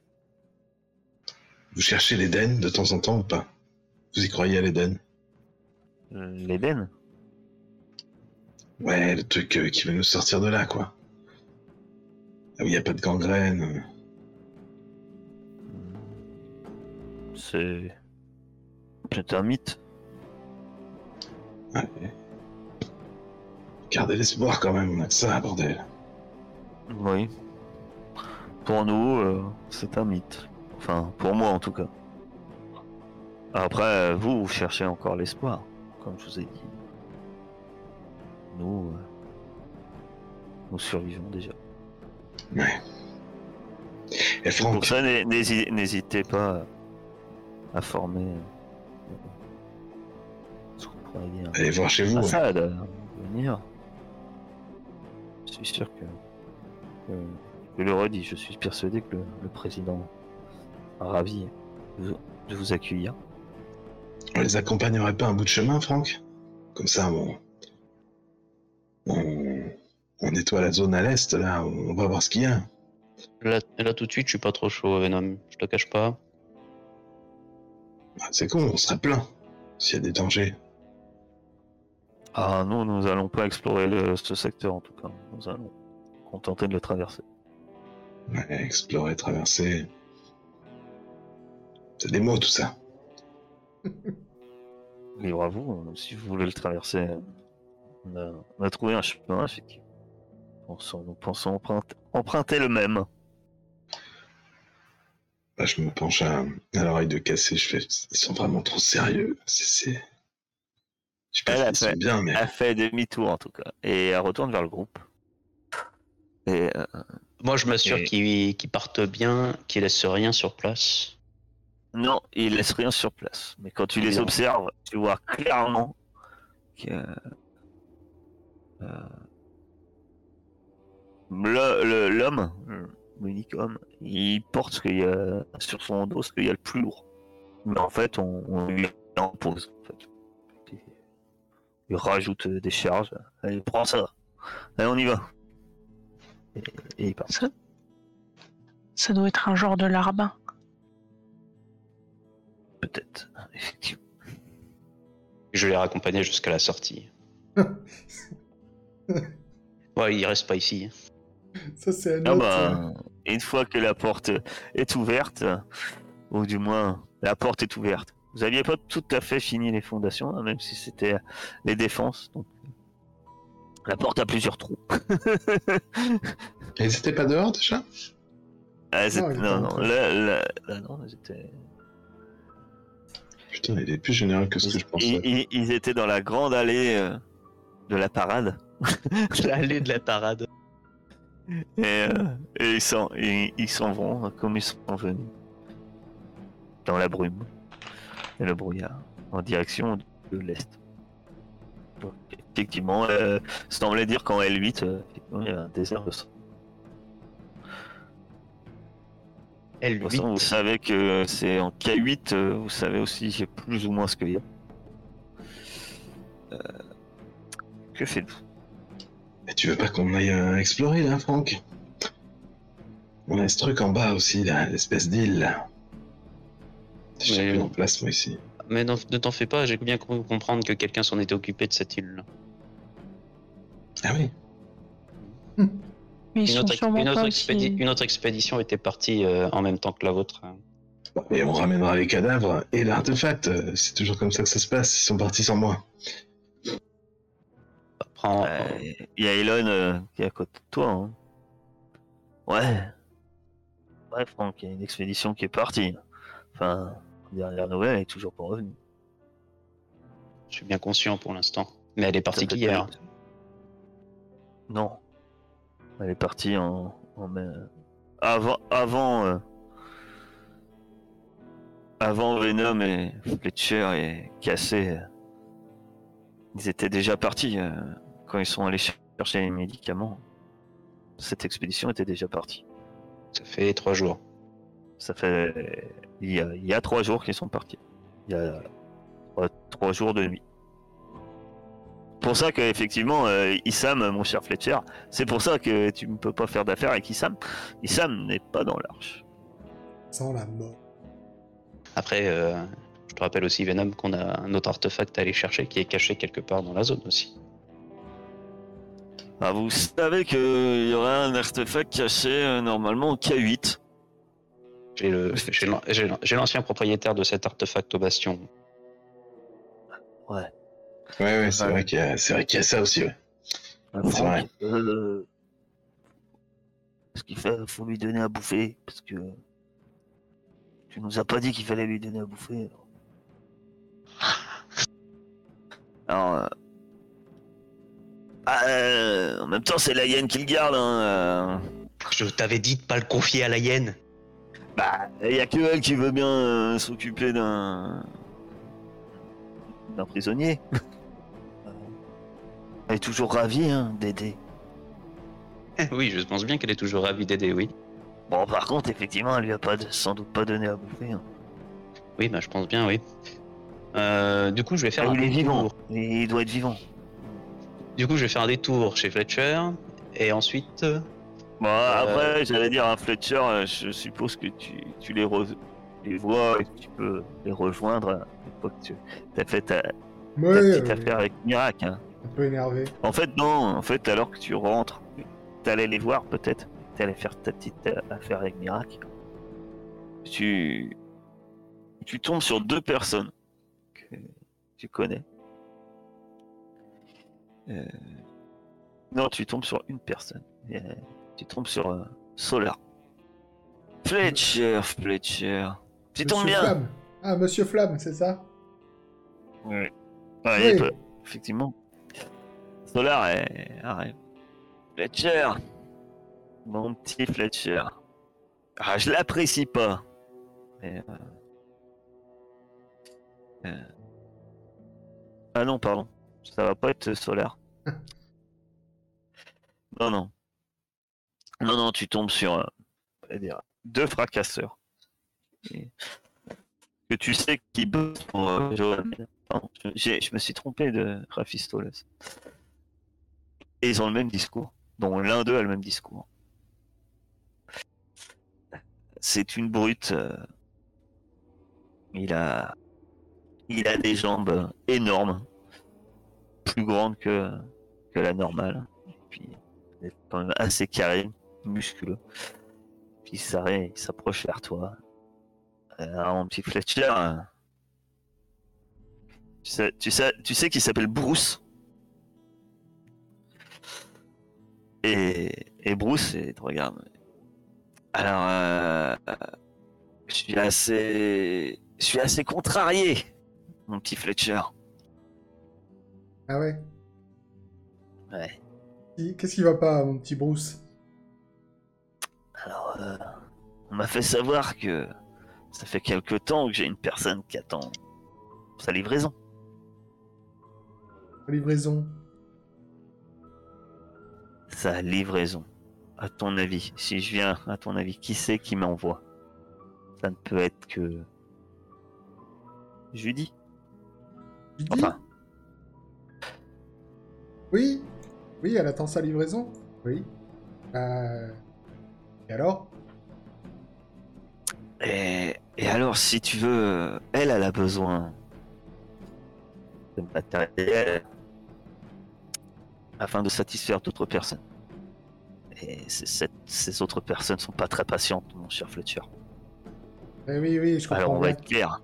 Vous cherchez l'Éden de temps en temps ou pas? Vous y croyez à l'Éden? Euh, L'Éden? Ouais, le truc euh, qui va nous sortir de là, quoi. Ah oui, y a pas de gangrène. C'est. C'est un mythe. Ouais. Gardez l'espoir quand même, on a que ça, bordel. Oui. Pour nous, euh, c'est un mythe. Enfin, pour moi en tout cas. Après, vous, vous cherchez encore l'espoir, comme je vous ai dit. Nous, euh, nous survivons déjà. Ouais. Et Pour ça, n'hé- n'hési- n'hésitez pas à former euh, ce qu'on pourrait dire. allez voir chez vous. ouais. Assad, euh, venir. Je suis sûr que, que- je le redis, je suis persuadé que le, le président ravi de vous, de vous accueillir. On les accompagnerait pas un bout de chemin, Franck? Comme ça, on... on... on nettoie la zone à l'est, là, on va voir ce qu'il y a. Là, là, tout de suite, je suis pas trop chaud, Venom. Je te cache pas. Ah, C'est con, on serait plein s'il y a des dangers. Ah non, nous allons pas explorer le- ce secteur en tout cas. Nous allons contenter de le traverser. Ouais, explorer, traverser. C'est des mots, tout ça. Libre à vous, euh, si vous voulez le traverser. On a, on a trouvé un chemin, effectivement. Pensons- nous pensons emprunter, emprunter le même. Là, je me penche à, à l'oreille de Cassé, je fais. Ils sont vraiment trop sérieux. C'est. Je sais pas Elle a fait- bien, mais. Elle fait demi-tour en tout cas. Et elle retourne vers le groupe. Et euh, Moi, je m'assure Et- qu'ils partent bien, qu'ils laissent rien sur place. non, ils laissent rien sur place. Mais quand tu les observes, tu vois clairement que euh, le- le- l'homme, homme, il porte ce qu'il y a sur son dos ce qu'il y a le plus lourd. Mais en fait, on, on lui en pose. En fait. Il- rajoute des charges. Allez, prends ça. Allez, on y va. Et, et il part. Ça, ça doit être un genre de larbin. Peut-être, effectivement. Je les raccompagnais jusqu'à la sortie. Ouais, il reste pas ici. Ça, c'est un Ah autre. bah, une fois que la porte est ouverte, ou du moins la porte est ouverte, vous aviez pas tout à fait fini les fondations, hein, même si c'était les défenses. Donc, la porte a plusieurs trous. Ils étaient pas dehors déjà? Ah, Non, non, non, là, là- là, non, ils étaient, Putain, il est plus général que ce que je ils, pensais. ils- ils étaient dans la grande allée euh, de la parade. L'allée de la parade. Et, euh, et ils s'en ils, ils s'en vont comme ils sont venus. Dans la brume et le brouillard, en direction de l'est. Donc, effectivement, euh, ça semblait dire qu'en L8, euh, il y a un désert de sang. De toute façon, vous L8. savez que c'est en K8, euh, vous savez aussi plus ou moins ce qu'il y a. Euh, que faites-vous? Tu veux pas qu'on aille euh, explorer là, Franck? On a ce truc en bas aussi, là, l'espèce d'île là. Je sais plus en place moi ici. Mais non- ne t'en fais pas, j'ai bien cru comprendre que quelqu'un s'en était occupé de cette île. Ah oui Mais ils Une sont autre, sûrement une, autre pas expédi- aussi... une autre expédition était partie euh, en même temps que la vôtre. Et on ramènera les cadavres et l'artefact. euh, C'est toujours comme ça que ça se passe. Ils sont partis sans moi. Prends- Euh, Il y a Elon euh, qui est à côté de toi. hein. Ouais. Ouais, Franck, il y a une expédition qui est partie. Enfin, dernière nouvelle, elle est toujours pas revenue. Je suis bien conscient pour l'instant. Mais elle est partie vite. Non. Elle est partie en. en mai- Avant. Avant. euh, Avant Venom et Fletcher et Cassé. Ils étaient déjà partis euh, quand ils sont allés chercher les médicaments. Cette expédition était déjà partie. Ça fait trois jours. Ça fait. Il y a, il y a trois jours qu'ils sont partis. Il y a trois, trois jours de nuit. Pour ça que effectivement, euh, Issam, mon cher Fletcher, c'est pour ça que tu ne peux pas faire d'affaires avec Issam. Issam n'est pas dans l'arche. Sans la mort. Après, euh, je te rappelle aussi, Venom, qu'on a un autre artefact à aller chercher qui est caché quelque part dans la zone aussi. Ah, vous savez qu'il y aurait un artefact caché euh, normalement au K8. J'ai l'ancien propriétaire de cet artefact au bastion. Ouais. Ouais, ouais, c'est vrai qu'il y, a- y ça aussi, ouais. Ah, C'est vrai. euh, ce qu'il fait, faut lui donner à bouffer parce que tu nous as pas dit qu'il fallait lui donner à bouffer. Alors, euh, ah, euh, en même temps, c'est la hyène qui le garde. Hein, euh. Je t'avais dit de pas le confier à la hyène. Bah, il y a que elle qui veut bien euh, s'occuper d'un d'un prisonnier. elle est toujours ravie hein, d'aider. oui, je pense bien qu'elle est toujours ravie d'aider, oui. Bon, par contre, effectivement, elle lui a pas de- sans doute pas donné à bouffer. hein. Oui, bah, je pense bien, oui. Euh, du coup, je vais faire Ah, un il est vivant. Il doit être vivant. Du coup, je vais faire un détour chez Fletcher. Et ensuite, euh, Bon, après, j'allais dire à Fletcher, euh, je suppose que tu, tu les, re- les vois et que tu peux les rejoindre euh, une fois que tu as fait ta, petite euh, affaire avec Mirac. hein. un peu énervé. En fait, non. En fait, alors que tu rentres, t'allais les voir peut-être. T'allais faire ta petite euh, affaire avec Mirac. Tu, tu tombes sur deux personnes que tu connais. Euh, Non, tu tombes sur une personne. Euh, Tu tombes sur euh, Solar. Fletcher, Fletcher. Tu tombes Monsieur bien. Flamme. Ah, Monsieur Flamme, c'est ça? Oui. Ouais, Oui. peut- effectivement. Solar est... arrive. Fletcher. Mon petit Fletcher. Ah, je l'apprécie pas. Mais, euh, euh, Ah non, pardon. Ça va pas être solaire. Non, non. Non, non, tu tombes sur euh, deux fracasseurs. Que tu sais qui bossent pour euh, je, me suis trompé de Raphistoles. Et ils ont le même discours. dont l'un d'eux a le même discours. C'est une brute. euh, Il a, il a des jambes énormes, plus grandes que, la normale. Et puis, il est quand même assez carré, musculeux. Puis il s'approche vers toi. Euh, Alors, mon petit Fletcher, euh, tu sais, qu'il s'appelle Bruce. Et, et Bruce, te regarde. Alors, euh, je suis assez, je suis assez contrarié, mon petit Fletcher. Ah ouais? Ouais. Qu'est-ce qui va pas, mon petit Bruce? Alors, euh, on m'a fait savoir que ça fait quelque temps que j'ai une personne qui attend sa livraison. Livraison. Sa livraison. À ton avis, si je viens, à ton avis, qui c'est qui m'envoie? Ça ne peut être que. Judy. Dis Enfin, Oui Oui, elle attend sa livraison Oui. Euh... Et alors? Et, et alors, si tu veux, elle, elle a besoin de matériel afin de satisfaire d'autres personnes. Et cette- ces autres personnes sont pas très patientes, mon cher Fletcher. Eh Oui, oui, je Alors, comprends on va bien. être clair.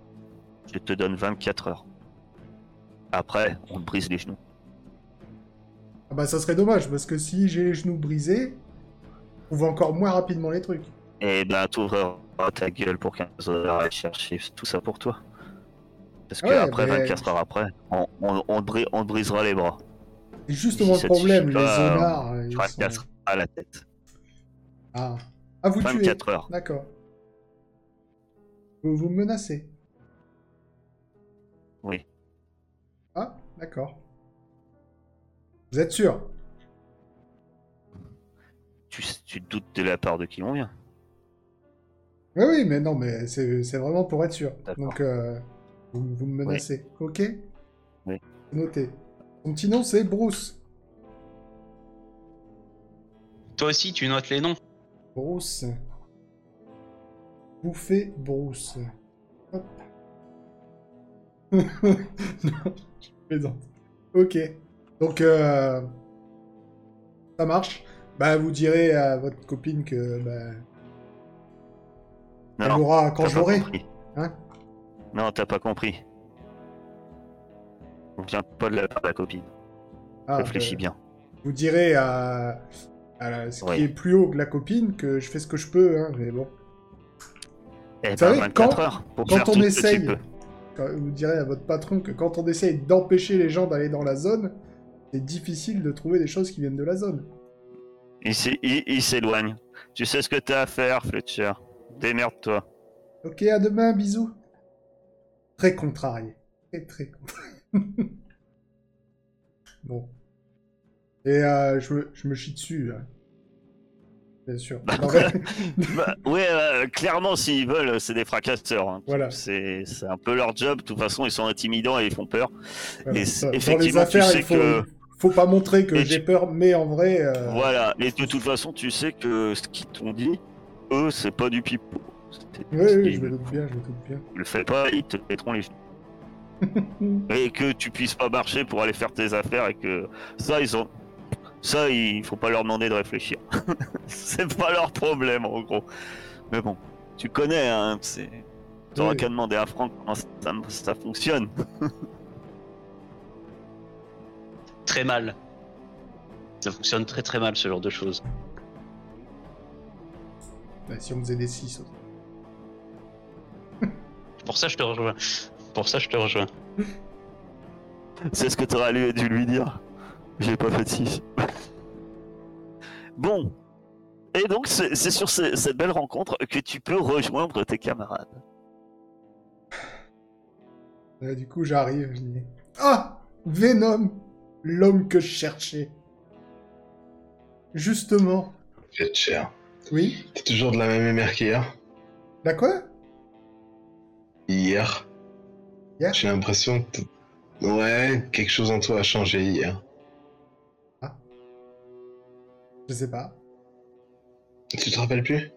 Je te donne 24 heures. Après, on te brise les genoux. Ah bah ça serait dommage, parce que si j'ai les genoux brisés, on va encore moins rapidement les trucs. Et ben, t'ouvriras ta gueule pour 15 heures à chercher tout ça pour toi. Parce que Ouais, après, mais- 24 heures après, on, on, on te bri- on te brisera les bras. C'est justement Si le problème, les zonards. Tu ils sont- à la tête. Ah. Ah, vous tuez 24 heures. D'accord. Vous vous menacez Oui. Ah, d'accord. Vous êtes sûr? Tu, tu te doutes de la part de qui on vient. Oui, oui, mais non, mais c'est c'est vraiment pour être sûr. Donc, euh, vous, vous me menacez, ok? Oui. Noté. Son petit nom, c'est Bruce. Toi aussi, tu notes les noms. Bruce. Bouffé Bruce. Hop. non, je plaisante. Ok. Donc, euh, ça marche. Bah, vous direz à votre copine que bah, elle Non, l'aura quand t'as je pas l'aurai. compris. Hein? Non, t'as pas compris. On vient pas de la part de la copine. Ah, Réfléchis bah, bien. Vous direz à, ce qui est plus haut que la copine que je fais ce que je peux, hein, mais bon. Eh ben, savez, 24 quand- heures pour quand on essaye-. Quand- vous direz à votre patron que quand on essaye d'empêcher les gens d'aller dans la zone, c'est difficile de trouver des choses qui viennent de la zone. Il s'é- il- il s'éloigne. Tu sais ce que t'as à faire, Fletcher. Démerde-toi. Ok, à demain, bisous. Très contrarié. Très, très contrarié. bon. Et euh, je, me, je me chie dessus. hein. Bien sûr. Bah, ouais, euh, clairement, s'ils veulent, c'est des fracasseurs. hein. Voilà. C'est un peu leur job. De toute façon, ils sont intimidants et ils font peur. voilà. Et Dans les effectivement, tu sais il faut, que- faut pas montrer que j'ai tu- peur, mais en vrai... euh, Voilà. Et de toute façon, tu sais que ce qu'ils t'ont dit, eux, c'est pas du pipeau. Oui, je me doute bien, je me doute bien. le fais pas, ils te mettront les genoux. et que tu puisses pas marcher pour aller faire tes affaires et que ça, ils ont. Ça, il faut pas leur demander de réfléchir. c'est pas leur problème, en gros. Mais bon, tu connais, hein, c'est. T'auras Oui. qu'à demander à Franck comment ça, ça fonctionne. Très mal. Ça fonctionne très très mal ce genre de choses. Bah, si on faisait des 6. Pour ça, je te rejoins. Pour ça, je te rejoins. C'est ce que t'aurais dû lui dire. J'ai pas fait de 6. bon. Et donc, c'est sur ce- cette belle rencontre que tu peux rejoindre tes camarades. Euh, du coup, j'arrive, je dis Ah Venom L'homme que je cherchais. Justement. Fletcher. Oui T'es toujours de la même humeur qu'hier La quoi? Hier Hier? J'ai l'impression que. Ouais, quelque chose en toi a changé hier. Je sais pas. Tu te rappelles plus?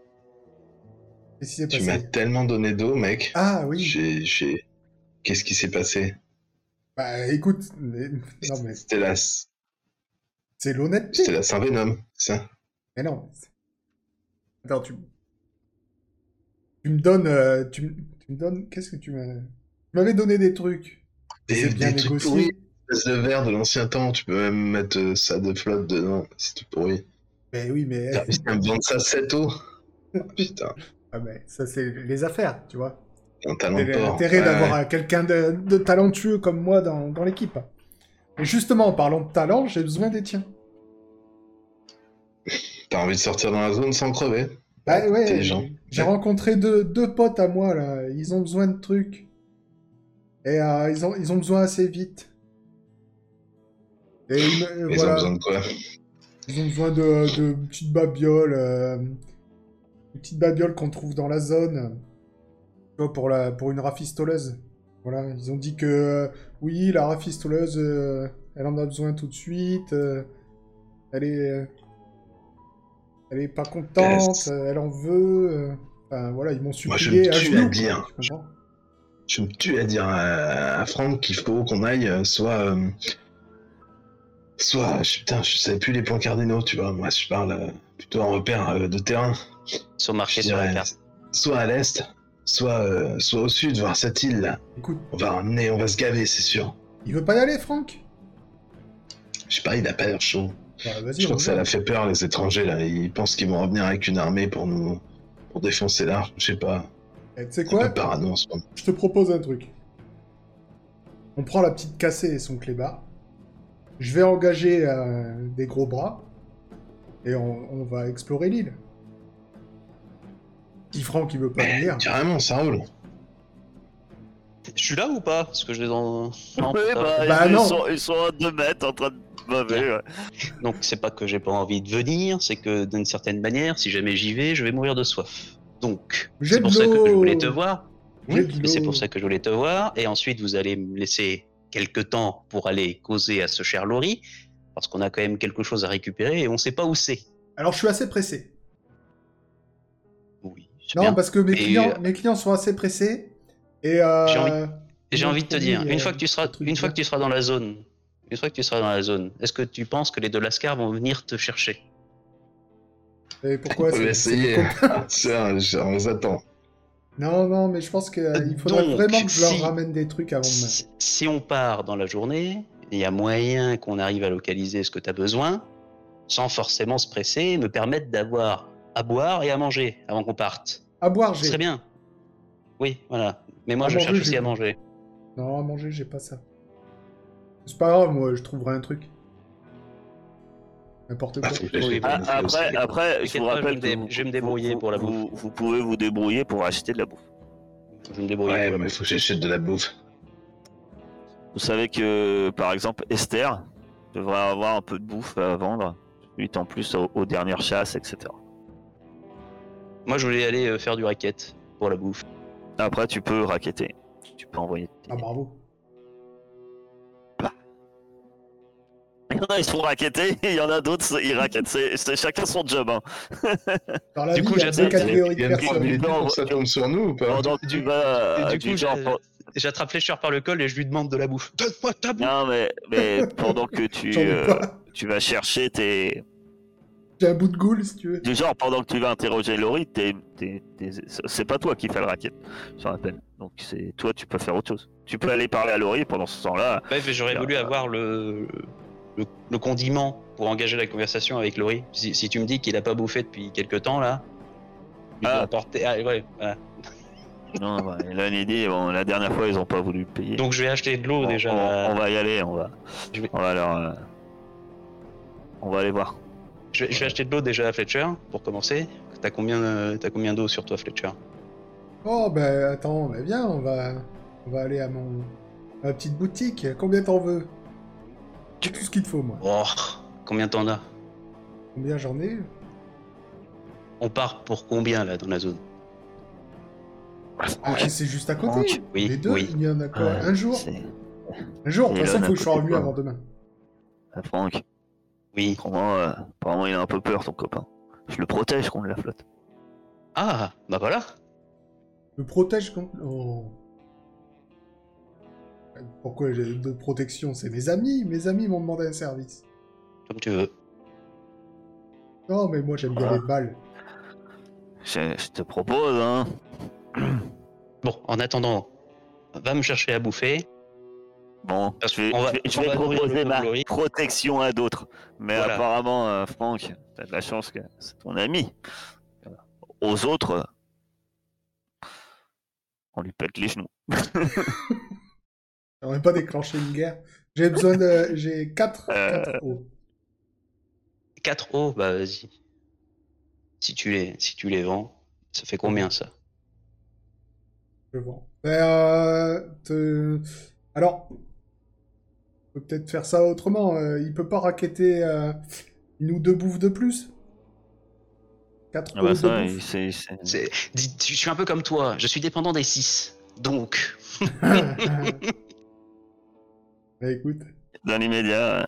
Qu'est-ce qui s'est Tu m'as passé tellement donné d'eau, mec. Ah oui J'ai. j'ai- Qu'est-ce qui s'est passé? Bah écoute, mais- non mais C'était la. c'est l'honnêteté. C'était la Saint-Venom, ça Mais non. Attends, tu... Tu me donnes... euh, tu, me- tu me donnes... Qu'est-ce que tu m'as... Tu m'avais donné des trucs. Des, bien des trucs pourris, de verre de l'ancien temps, tu peux même mettre euh, ça de flotte dedans, c'est tout pourri. Mais oui, mais... À me vendre ça 7 eau Putain, Ah mais ça c'est les affaires, tu vois. Un talent l'intérêt Ouais, d'avoir ouais. quelqu'un de, de talentueux comme moi dans, dans l'équipe. Et justement, en parlant de talent, j'ai besoin des tiens. T'as envie de sortir dans la zone sans crever Bah ouais, j'ai rencontré deux, deux potes à moi là, ils ont besoin de trucs. Et euh, ils, ont, ils ont besoin assez vite. Et ils me- Ils voilà, ont besoin de quoi? Ils ont besoin de, de petites babioles, euh, petites babioles qu'on trouve dans la zone, pour, la, pour une rafistoleuse. Voilà, ils ont dit que euh, oui, la rafistoleuse, euh, elle en a besoin tout de suite. euh, elle est, euh, elle est pas contente, euh, elle en veut. euh, enfin voilà, ils m'ont Moi, je supplié me à tue genoux. à dire. quoi, Je me tue à dire à, à Franck qu'il faut qu'on aille euh, soit. euh, soit. je- Putain, je sais plus les points cardinaux, tu vois. Moi, je parle euh, plutôt en repère euh, de terrain. Sur la dirais, carte. soit à l'est, soit, euh, soit au sud, voir cette île là. Écoute, On va ramener, on va se gaver, c'est sûr. il veut pas y aller, Franck? Je sais pas, il a pas l'air chaud. Bah, Je crois que ça l'a fait peur, les étrangers, là. Ils pensent qu'ils vont revenir avec une armée pour nous. pour défoncer l'arche. Je sais pas. Eh, Tu sais Un quoi? peu parano en ce moment. Je te propose un truc. On prend la petite cassée et son clébard. Je vais engager euh, des gros bras. Et on, on va explorer l'île. Si Franck il veut pas venir. Carrément, ça roule. Je suis là ou pas? Parce que je les en. Non, Oui, bah, Bah, ils, non. sont, ils sont à 2 mètres en train de baver. ouais. Donc c'est pas que j'ai pas envie de venir, c'est que d'une certaine manière, si jamais j'y vais, je vais mourir de soif. Donc c'est pour ça que je voulais te voir. Oui, c'est pour ça que je voulais te voir. Et ensuite, vous allez me laisser quelques temps pour aller causer à ce cher Laurie, parce qu'on a quand même quelque chose à récupérer et on sait pas où c'est. Alors je suis assez pressé. Non, bien. parce que mes clients, euh, mes clients sont assez pressés. Et euh, J'ai envie- de te dire, euh, une fois que tu seras, une fois que tu seras dans la zone, une fois que tu seras dans la zone, est-ce que tu penses que les deux Lascars vont venir te chercher? Et pourquoi On copains Tiens, je- on les attend. Non, non, mais je pense qu'il faudrait Donc, vraiment que je leur si- ramène des trucs avant demain. Si, si on part dans la journée, il y a moyen qu'on arrive à localiser ce que tu as besoin, sans forcément se presser, me permettre d'avoir à boire et à manger avant qu'on parte. À boire, j'ai. serait bien. Oui, voilà. Mais moi, À je manger, cherche aussi à manger. Non, à manger, j'ai pas ça. C'est pas grave, moi, je trouverai un truc. N'importe quoi. Ah, bouffe Ah, après, après, je vous rappelle vais me dé- que vous- je vais me débrouiller vous- pour la vous, vous pouvez vous débrouiller pour acheter de la bouffe. Je vais me débrouiller. Ouais, mais faut que j'achète de la bouffe. Vous savez que, par exemple, Esther devrait avoir un peu de bouffe à vendre, suite en plus aux, aux dernières chasses, etc. Moi, je voulais aller euh, faire du racket pour la bouffe. Après, tu peux raqueter. Tu peux envoyer. Ah, bravo. Il y en a, ils se font raqueter, il y en a d'autres, ils raquettent. C'est chacun son job. Hein. Dans la Du vie, coup, j'attends- deux catégories Il ça tombe sur nous ou pas Pendant que tu vas. Et du coup, J'attrape Fletcher par le col et je lui demande de la bouffe. Donne-moi ta bouffe Non, mais, mais pendant que tu, euh, tu vas chercher tes. J'ai un bout de goule, si tu veux. Du genre, pendant que tu vas interroger Laurie, t'es- t'es- t'es- c'est pas toi qui fais le racket, je te rappelle. Donc, c'est toi, tu peux faire autre chose. Tu peux aller parler à Laurie pendant ce temps-là. Ouais, mais j'aurais voulu avoir le, le, le condiment pour engager la conversation avec Laurie. Si, si tu me dis qu'il a pas bouffé depuis quelques temps là, il Ah. doit. Ah, ouais, voilà. Non, bah, là, il dit, bon, la dernière fois, ils ont pas voulu payer. Donc je vais acheter de l'eau on, déjà. on- on va y aller, on va. Vais- On va leur. euh, On va aller voir. Je vais, je vais acheter de l'eau déjà à Fletcher pour commencer. T'as combien, euh, t'as combien d'eau sur toi, Fletcher? Oh, ben attends, viens, on va, on va aller à mon à ma petite boutique. Combien t'en veux? J'ai tout ce qu'il te faut, moi. Oh, combien t'en as? Combien j'en ai? On part pour combien là dans la zone? Ah, c'est juste à côté. Oui, Les deux, oui. il y en a quoi? Ouais, Un jour Un jour, de toute façon, là, faut que je sois revenu avant demain. Ah, Franck, Oui. apparemment, euh, apparemment, il a un peu peur, ton copain. Je le protège contre la flotte. Ah, bah voilà. Me protège contre. Oh. Pourquoi j'ai de protection? C'est mes amis. Mes amis m'ont demandé un service. Comme tu veux. Non, mais moi j'aime bien Ah. les balles. Je, je te propose, hein. Bon, en attendant, va me chercher à bouffer. Bon, Parce je vais, qu'on va- je vais- je on vais va nourrir proposer ma Glory. protection à d'autres. Mais Voilà. apparemment, euh, Franck, t'as de la chance que c'est ton ami. Aux autres, euh, on lui pète les genoux. J'aurais pas déclenché une guerre. J'ai besoin de. J'ai 4 Euh. hauts. 4 eaux, bah vas-y. Si tu les, si tu les vends, ça fait combien ça? Je vends. Mais, euh, te- Alors, on peut peut-être faire ça autrement. euh, il peut pas raqueter euh, une ou deux bouffes de plus 4 Ah bah ça, de il- bouffe c'est- c'est- C'est- dis- Je suis un peu comme toi, je suis dépendant des 6. Donc, Bah, écoute, dans l'immédiat, euh,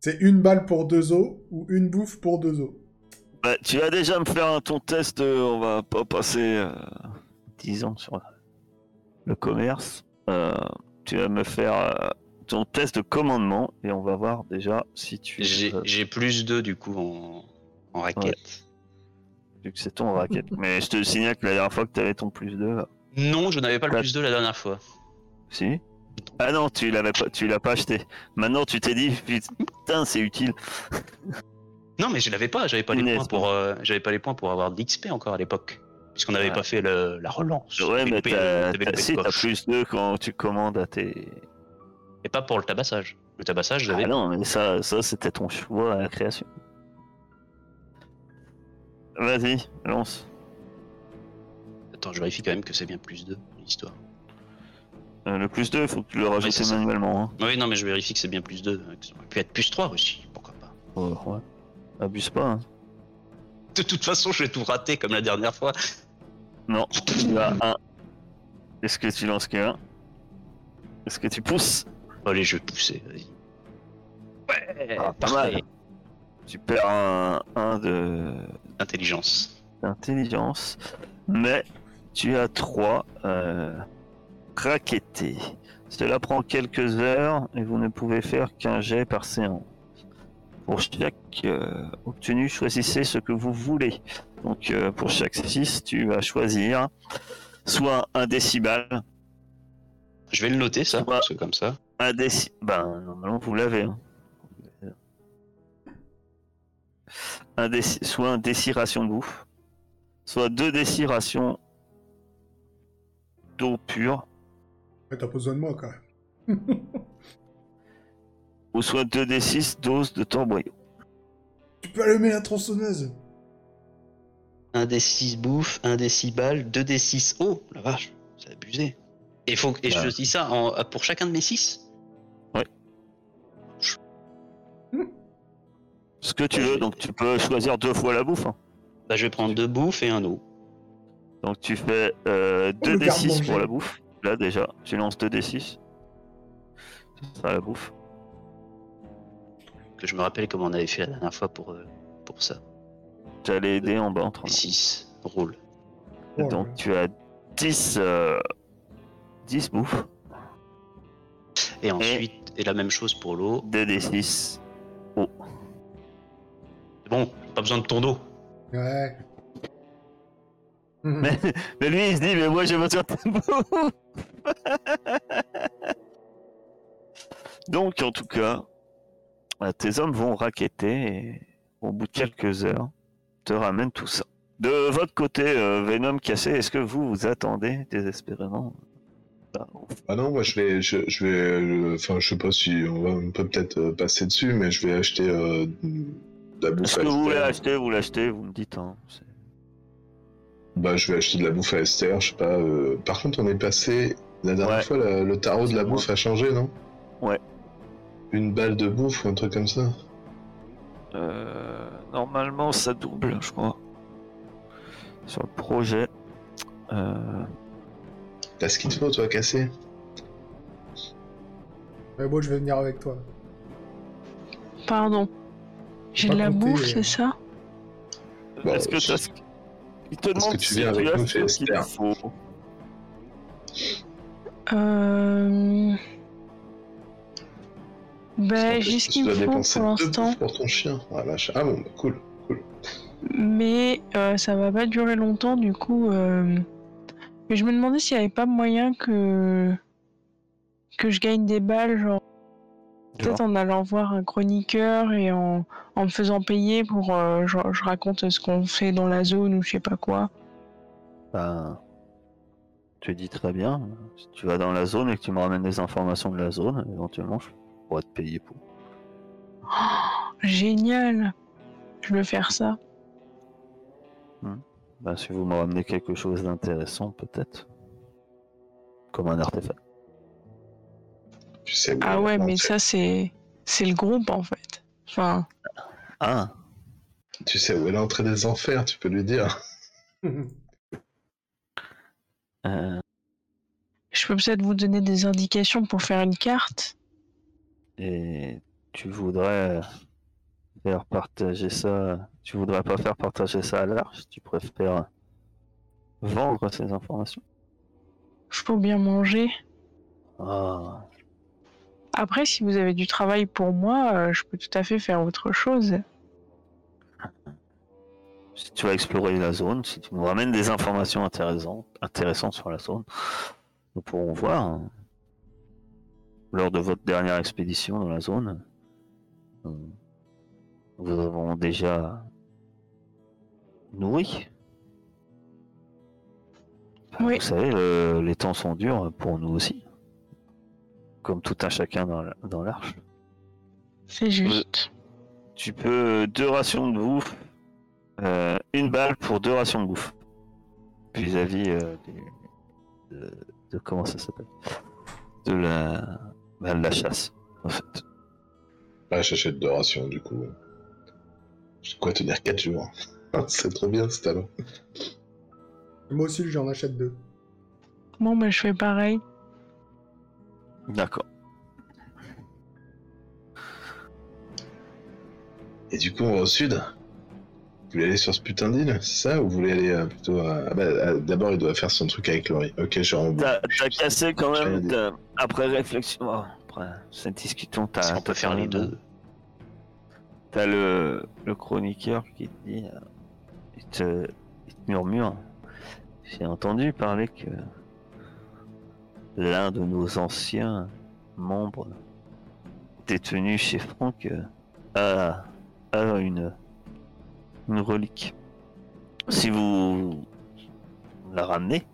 c'est une balle pour deux os ou une bouffe pour deux os. bah, tu vas déjà me faire un ton test. euh, on va pas passer euh, 10 ans sur le commerce. Euh, tu vas me faire euh, ton test de commandement et on va voir déjà si tu. j'ai euh, j'ai plus 2 du coup en, en raquette. vu que c'est ton racket. Mais je te signale que la dernière fois que tu avais ton plus 2, Non, je n'avais pas le plus 2 la dernière fois. si Ah non, tu l'avais pas, tu l'as pas acheté. Maintenant, tu t'es dit, putain, c'est utile. Non, mais je l'avais pas, j'avais pas les points pour, euh, j'avais pas les points pour avoir de l'XP encore à l'époque, puisqu'on n'avait Ouais. pas fait le- la relance. Ouais, mais t'as, si, t'as plus 2 quand tu commandes à tes. Et pas pour le tabassage. Le tabassage, j'avais. Ah non, mais ça, ça c'était ton choix à la création. Vas-y, lance. Attends, je vérifie quand même que c'est bien plus 2 l'histoire. Euh, le plus 2, il faut que tu le rajoutes manuellement. Hein. Oui, non, mais je vérifie que c'est bien plus 2. Ça aurait pu être plus 3 aussi, pourquoi pas. Oh, ouais. Abuse pas. Hein. De toute façon, je vais tout rater comme la dernière fois. Non, tu as 1. Est-ce que tu lances qu'un Est-ce que tu pousses? Allez, je vais pousser, vas-y. Ouais, Ah, pas mal. Tu perds un 1 de Intelligence. d'intelligence, mais tu as 3 euh, raquettés. Cela prend quelques heures et vous ne pouvez faire qu'un jet par séance. Pour chaque euh, obtenu, choisissez ce que vous voulez. Donc euh, pour chaque 6, tu vas choisir soit un décibel, Je vais le noter, ça, Ouais. parce que comme ça. Un déci... Ben, normalement, vous l'avez. hein. Un déci- Soit un déciration de bouffe, soit deux décirations d'eau pure, Ouais, T'as pas besoin de moi quand même. ou soit deux D6 doses de torboyau. Tu peux allumer la tronçonneuse. Un des 6 bouffe, un des 6 balles, deux des 6 eau. La vache, c'est abusé. Et, faut... et Ouais. je dis ça en- pour chacun de mes 6 Ce que tu Ouais, veux, donc tu peux choisir deux fois la bouffe. hein. Bah, je vais prendre deux bouffes et un eau. Donc tu fais euh, Oh, le 2 D6 garde-manger. pour la bouffe. Là déjà, tu lances 2 D6. Ça sera la bouffe. Que je me rappelle comment on avait fait la dernière fois pour, euh, pour ça. Tu as les dés en bas en train Les 6 roule. Donc tu as 10, euh, 10 bouffes, Et ensuite, et la même chose pour l'eau. 2 D6. C'est bon, pas besoin de ton eau. Ouais. Mais, mais lui il se dit mais moi j'ai besoin de. Donc en tout cas, tes hommes vont raqueter et au bout de quelques heures te ramènent tout ça. De votre côté, euh, Venom cassé, est-ce que vous vous attendez désespérément? Ah non, moi je vais, je, je vais, euh, enfin je sais pas si on, va, on peut peut-être euh, passer dessus, mais je vais acheter euh, de la bouffe Est-ce à que vous voulez acheter Vous l'achetez, vous me dites. Hein. C'est- Bah, je vais acheter de la bouffe à Esther, je sais pas. euh, Par contre, on est passé. La dernière Ouais. fois, la- le tarot de la bouffe a changé, non? Ouais. Une balle de bouffe ou un truc comme ça? Euh, normalement, ça double, je crois. Sur le projet. Euh, T'as ce qu'il te faut, toi, casser? Ouais, moi, je vais venir avec toi. Pardon. J'ai de la bouffe, euh. c'est ça Bah, Est-ce que t'as ce... Il te demande que tu si viens avec as nous ce chez qu'il Esther faut. Euh... Ben, j'ai ce Tu qu'il me dois faut dépenser pour deux l'instant, pour ton chien. Ah, vache. Ah bon, bah, cool. mais euh, ça va pas durer longtemps, du coup. euh, Mais je me demandais s'il y avait pas moyen que que je gagne des balles, genre peut-être en allant voir un chroniqueur et en, en me faisant payer pour euh, je raconte ce qu'on fait dans la zone ou je sais pas quoi. Ben, tu dis très bien. Si tu vas dans la zone et que tu me ramènes des informations de la zone, éventuellement, je pourrais te payer pour. Oh, génial. Je veux faire ça. Ben, si vous me ramenez quelque chose d'intéressant, peut-être. Comme un artefact. Tu sais où Ah ouais, mais ça c'est c'est le groupe en fait. Enfin, Ah, Tu sais où est l'entrée des enfers, tu peux lui dire. euh, je peux peut-être vous donner des indications pour faire une carte. et tu voudrais faire partager ça. Tu voudrais pas faire partager ça à l'arche, tu préfères vendre ces informations? Je peux bien manger. Ah, Après, si vous avez du travail pour moi, euh, je peux tout à fait faire autre chose. si tu vas explorer la zone, si tu nous ramènes des informations intéressantes, intéressantes sur la zone, nous pourrons voir. hein. Lors de votre dernière expédition dans la zone, euh, nous avons déjà nourri. Enfin, Oui. Vous savez, le- les temps sont durs pour nous aussi. Comme tout un chacun dans la- dans l'arche. C'est juste. Tu peux deux rations de bouffe, euh, une balle pour deux rations de bouffe. Vis-à-vis euh, de, de- comment ça s'appelle? De la bah, de la chasse, en fait. Ah, j'achète deux rations, du coup. J'ai quoi tenir 4 jours. C'est trop bien, ce talent. Moi aussi, j'en achète deux. Bon, ben je fais pareil. D'accord. Et du coup, on va au sud Vous voulez aller sur ce putain d'île, c'est ça Ou vous voulez aller euh, plutôt à... Ah bah, d'abord, il doit faire son truc avec Laurie. Ok, je rentre. T'as t'as cassé quand même. t'as- Après réflexion, oh, après cette discussion, t'as. Si on peut t'as faire les deux. T'as le, le chroniqueur qui te dit, euh, il, te, il te murmure. J'ai entendu parler que l'un de nos anciens membres détenus chez Franck euh, a, une, relique. Si vous la ramenez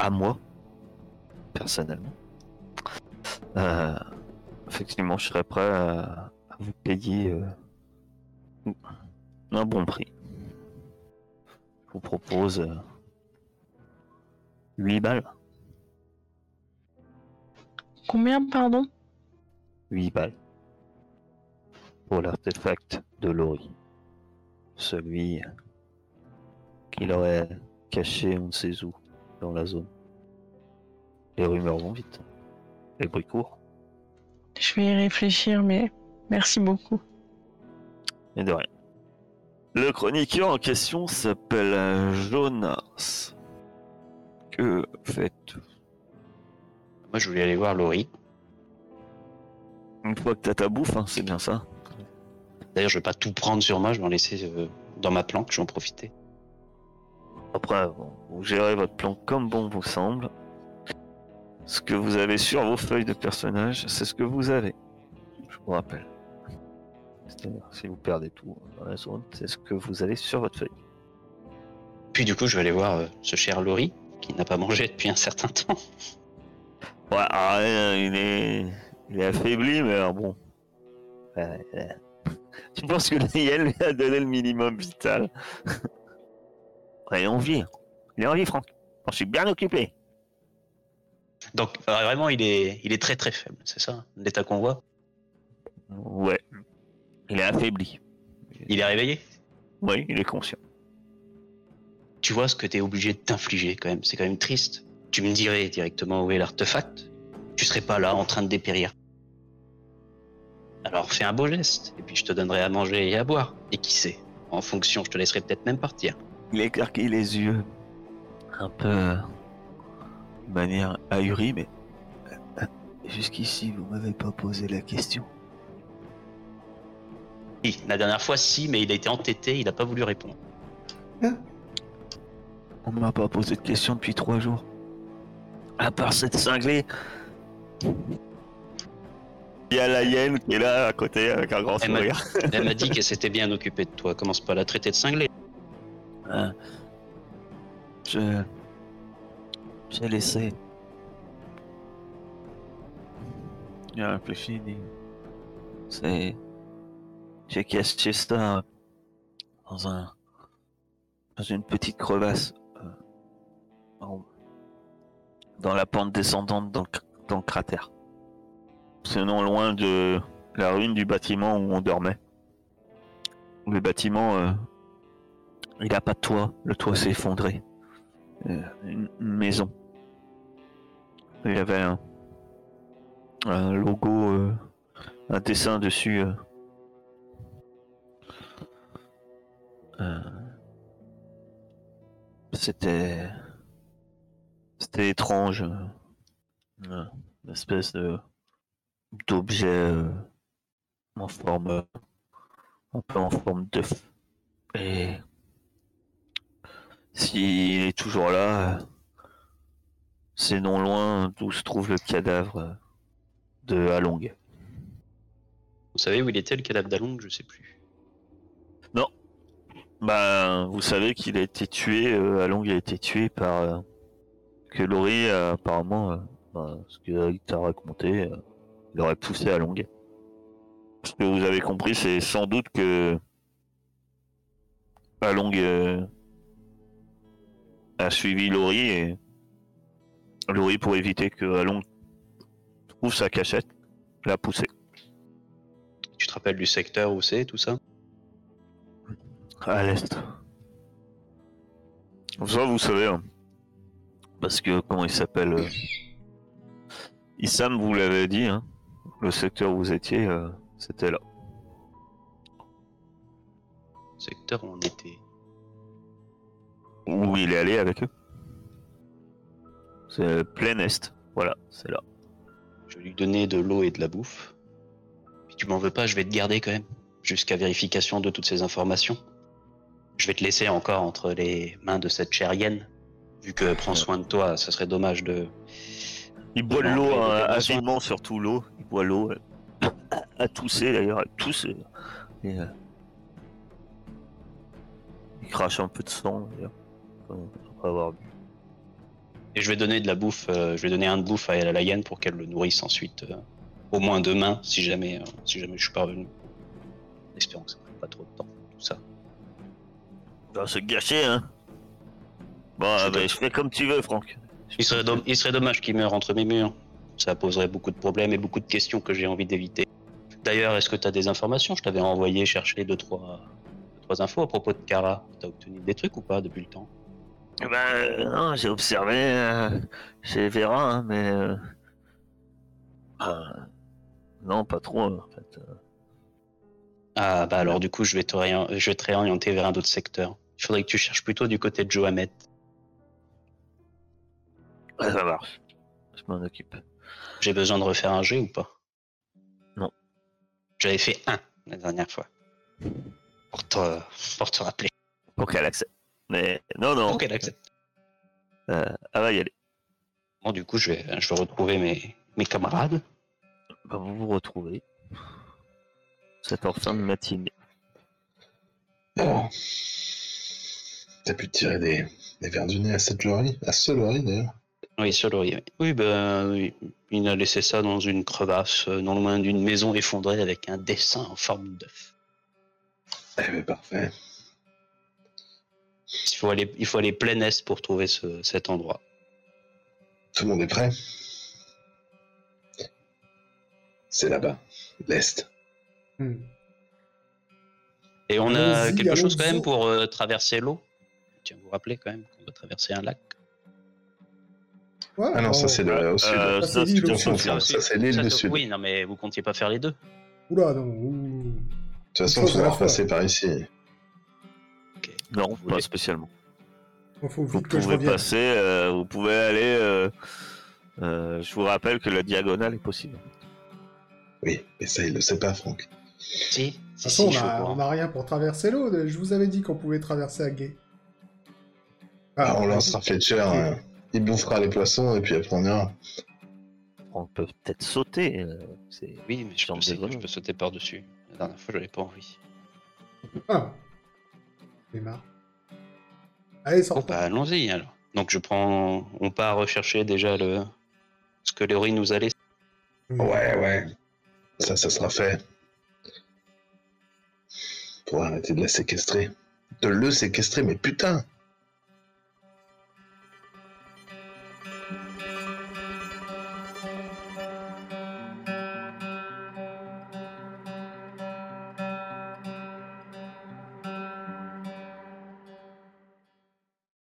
à moi, personnellement, euh, effectivement, je serais prêt à, vous payer euh, un bon prix. Je vous propose 8 balles. Combien, pardon? 8 balles. Pour l'artefact de Lori. Celui qu'il aurait caché on ne sait où dans la zone. Les rumeurs vont vite. Les bruits courent. Je vais y réfléchir, mais merci beaucoup. Et de rien. Le chroniqueur en question s'appelle Jonas. Que faites-vous Moi, je voulais aller voir Laurie. Une fois que t'as ta bouffe, hein, c'est bien ça. D'ailleurs, je vais pas tout prendre sur moi, je vais en laisser euh, dans ma planque, je vais en profiter. Après, bon, vous gérez votre plan comme bon vous semble. Ce que vous avez sur vos feuilles de personnage, c'est ce que vous avez. Je vous rappelle. C'est-à-dire, si vous perdez tout dans la zone, c'est ce que vous avez sur votre feuille. Puis du coup, je vais aller voir euh, ce cher Laurie, qui n'a pas mangé depuis un certain temps. Ouais, ah, ouais, il est, il est affaibli, mais alors bon. Ouais, ouais. Tu penses que lui a donné le minimum vital? Il est en vie. Il est en vie, Franck. Je suis bien occupé. Donc euh, vraiment, il est, il est très très faible, c'est ça l'état qu'on voit? Ouais. Il est affaibli. Il est réveillé? Oui, il est conscient. Tu vois ce que t'es obligé de t'infliger quand même. C'est quand même triste. Tu me dirais directement où est l'artefact. Tu serais pas là en train de dépérir. Alors fais un beau geste, et puis je te donnerai à manger et à boire. Et qui sait, en fonction, je te laisserai peut-être même partir. Il écarquille les yeux. Un peu. euh, de manière ahurie, mais. euh, Jusqu'ici, vous m'avez pas posé la question. Si, la dernière fois, si, mais il a été entêté, il a pas voulu répondre. On m'a pas posé de question depuis trois jours. À part cette cinglée. Il y a la hyène qui est là à côté avec un grand Elle m'a- sourire. Elle m'a dit qu'elle s'était bien occupée de toi. Commence pas à la traiter de cinglé. Hein. Je. J'ai laissé. Il a réfléchi, dit. C'est. J'ai caché ça dans un. dans une petite crevasse. Dans la pente descendante dans le, dans le cratère. C'est non loin de la ruine du bâtiment où on dormait. Le bâtiment euh, il a pas de toit, le toit s'est effondré. Euh, une, maison. Il y avait un, un logo, euh, un dessin dessus. C'était. C'était étrange. euh, euh, Une espèce de d'objet euh, en forme. euh, un peu en forme d'œuf. Et s'il est toujours là, c'est non loin d'où se trouve le cadavre de Along. Vous savez où il était le cadavre d'Along? Je sais plus. Ben, vous savez qu'il a été tué, euh, Along a été tué par que Laurie euh, apparemment, euh, ben, ce que t'a raconté, euh, il aurait poussé Along. Ce que vous avez compris, c'est sans doute que Along euh, a suivi Laurie et Laurie pour éviter que Along trouve sa cachette, l'a poussé. Tu te rappelles du secteur où c'est, tout ça? À l'est. Ça, vous savez, hein. Parce que comment il s'appelle euh, Issam vous l'avait dit, hein, le secteur où vous étiez, euh, c'était là. Secteur où on était. Où il est allé avec eux. C'est plein est, voilà, c'est là. Je vais lui donner de l'eau et de la bouffe. Puis tu m'en veux pas, je vais te garder quand même. Jusqu'à vérification de toutes ces informations. Je vais te laisser encore entre les mains de cette chère hyène. Vu que prends soin de toi, ça serait dommage de. Il boit de l'eau hein, avidement, surtout l'eau. Il boit l'eau à, tousser d'ailleurs, à tousser. Et, euh, il crache un peu de sang d'ailleurs. Après avoir bu. Et je vais donner de la bouffe, euh, je vais donner un de bouffe à la hyène pour qu'elle le nourrisse ensuite. euh, au moins demain, si jamais, euh, si jamais je suis pas revenu. En espérant que ça prenne pas trop de temps, tout ça. va se gâcher, hein. Bon, Je ah, bah, je fais comme tu veux, Franck. Il serait, dom- il serait dommage qu'il meure entre mes murs. Ça poserait beaucoup de problèmes et beaucoup de questions que j'ai envie d'éviter. D'ailleurs, est-ce que tu as des informations? Je t'avais envoyé chercher deux trois, deux, trois infos à propos de Kara. T'as obtenu des trucs ou pas depuis le temps? Eh Ben, euh, non, j'ai observé euh, chez Vera, hein, mais. euh, ah, non, pas trop, en fait. euh. Ah bah alors du coup, je vais je vais te réorienter vers un autre secteur. Il faudrait que tu cherches plutôt du côté de Johamet. Ouais, ça marche. Je m'en occupe. J'ai besoin de refaire un G ou pas? Non. J'avais fait un la dernière fois. Pour te, pour te rappeler. Pour qu'elle accepte. Mais non, non, Pour qu'elle accepte. euh, elle va y aller. Bon, du coup, je vais, je vais retrouver mes, mes camarades. Ben, vous vous retrouvez. Cette en fin de matinée. Alors, t'as pu tirer des, des verres du nez à cette Laurie À ce Laurie d'ailleurs Oui, sur le riz. Oui, ben, oui. il a laissé ça dans une crevasse, euh, non loin d'une maison effondrée avec un dessin en forme d'œuf. Eh ben, parfait. Il faut aller, il faut aller plein est pour trouver ce- cet endroit. Tout le monde est prêt? C'est là-bas, l'Est. Hmm. Et on a quelque chose quand même pour euh, traverser l'eau? Tiens, vous vous rappelez quand même qu'on doit traverser un lac? Ouais, Ah non, ça c'est au sud. Euh, Ça, c'est l'île au sud. Ça, c'est l'île. Oui, non, mais vous comptiez pas faire les deux. Oula, non. ouh. De toute façon, il la faudra fois. passer par ici. Non, Vous pas voulez- spécialement. Faut Vous pouvez passer, euh, vous pouvez aller. euh, euh, je vous rappelle que la diagonale est possible. Oui, mais ça, il le sait pas, Franck. Si, De toute si, façon, si, on je suis au a, courant. on a rien pour traverser l'eau. Je vous avais dit qu'on pouvait traverser à guet. Ah, on vas-y. lancera Fletcher, euh, il bouffera les poissons et puis après on ira. On peut peut-être sauter. euh, c'est- Oui, mais je Genre peux, des sais que je grenouilles. peux sauter par-dessus. La dernière fois, j'avais pas envie. Ah. J'ai marre. Allez, Bon, sortons. bah, allons-y alors. Donc, je prends. On part rechercher déjà le. Ce que Léori nous a laissé. Ouais, ouais. Ça, ça sera fait. Pour arrêter de la séquestrer. De le séquestrer, mais putain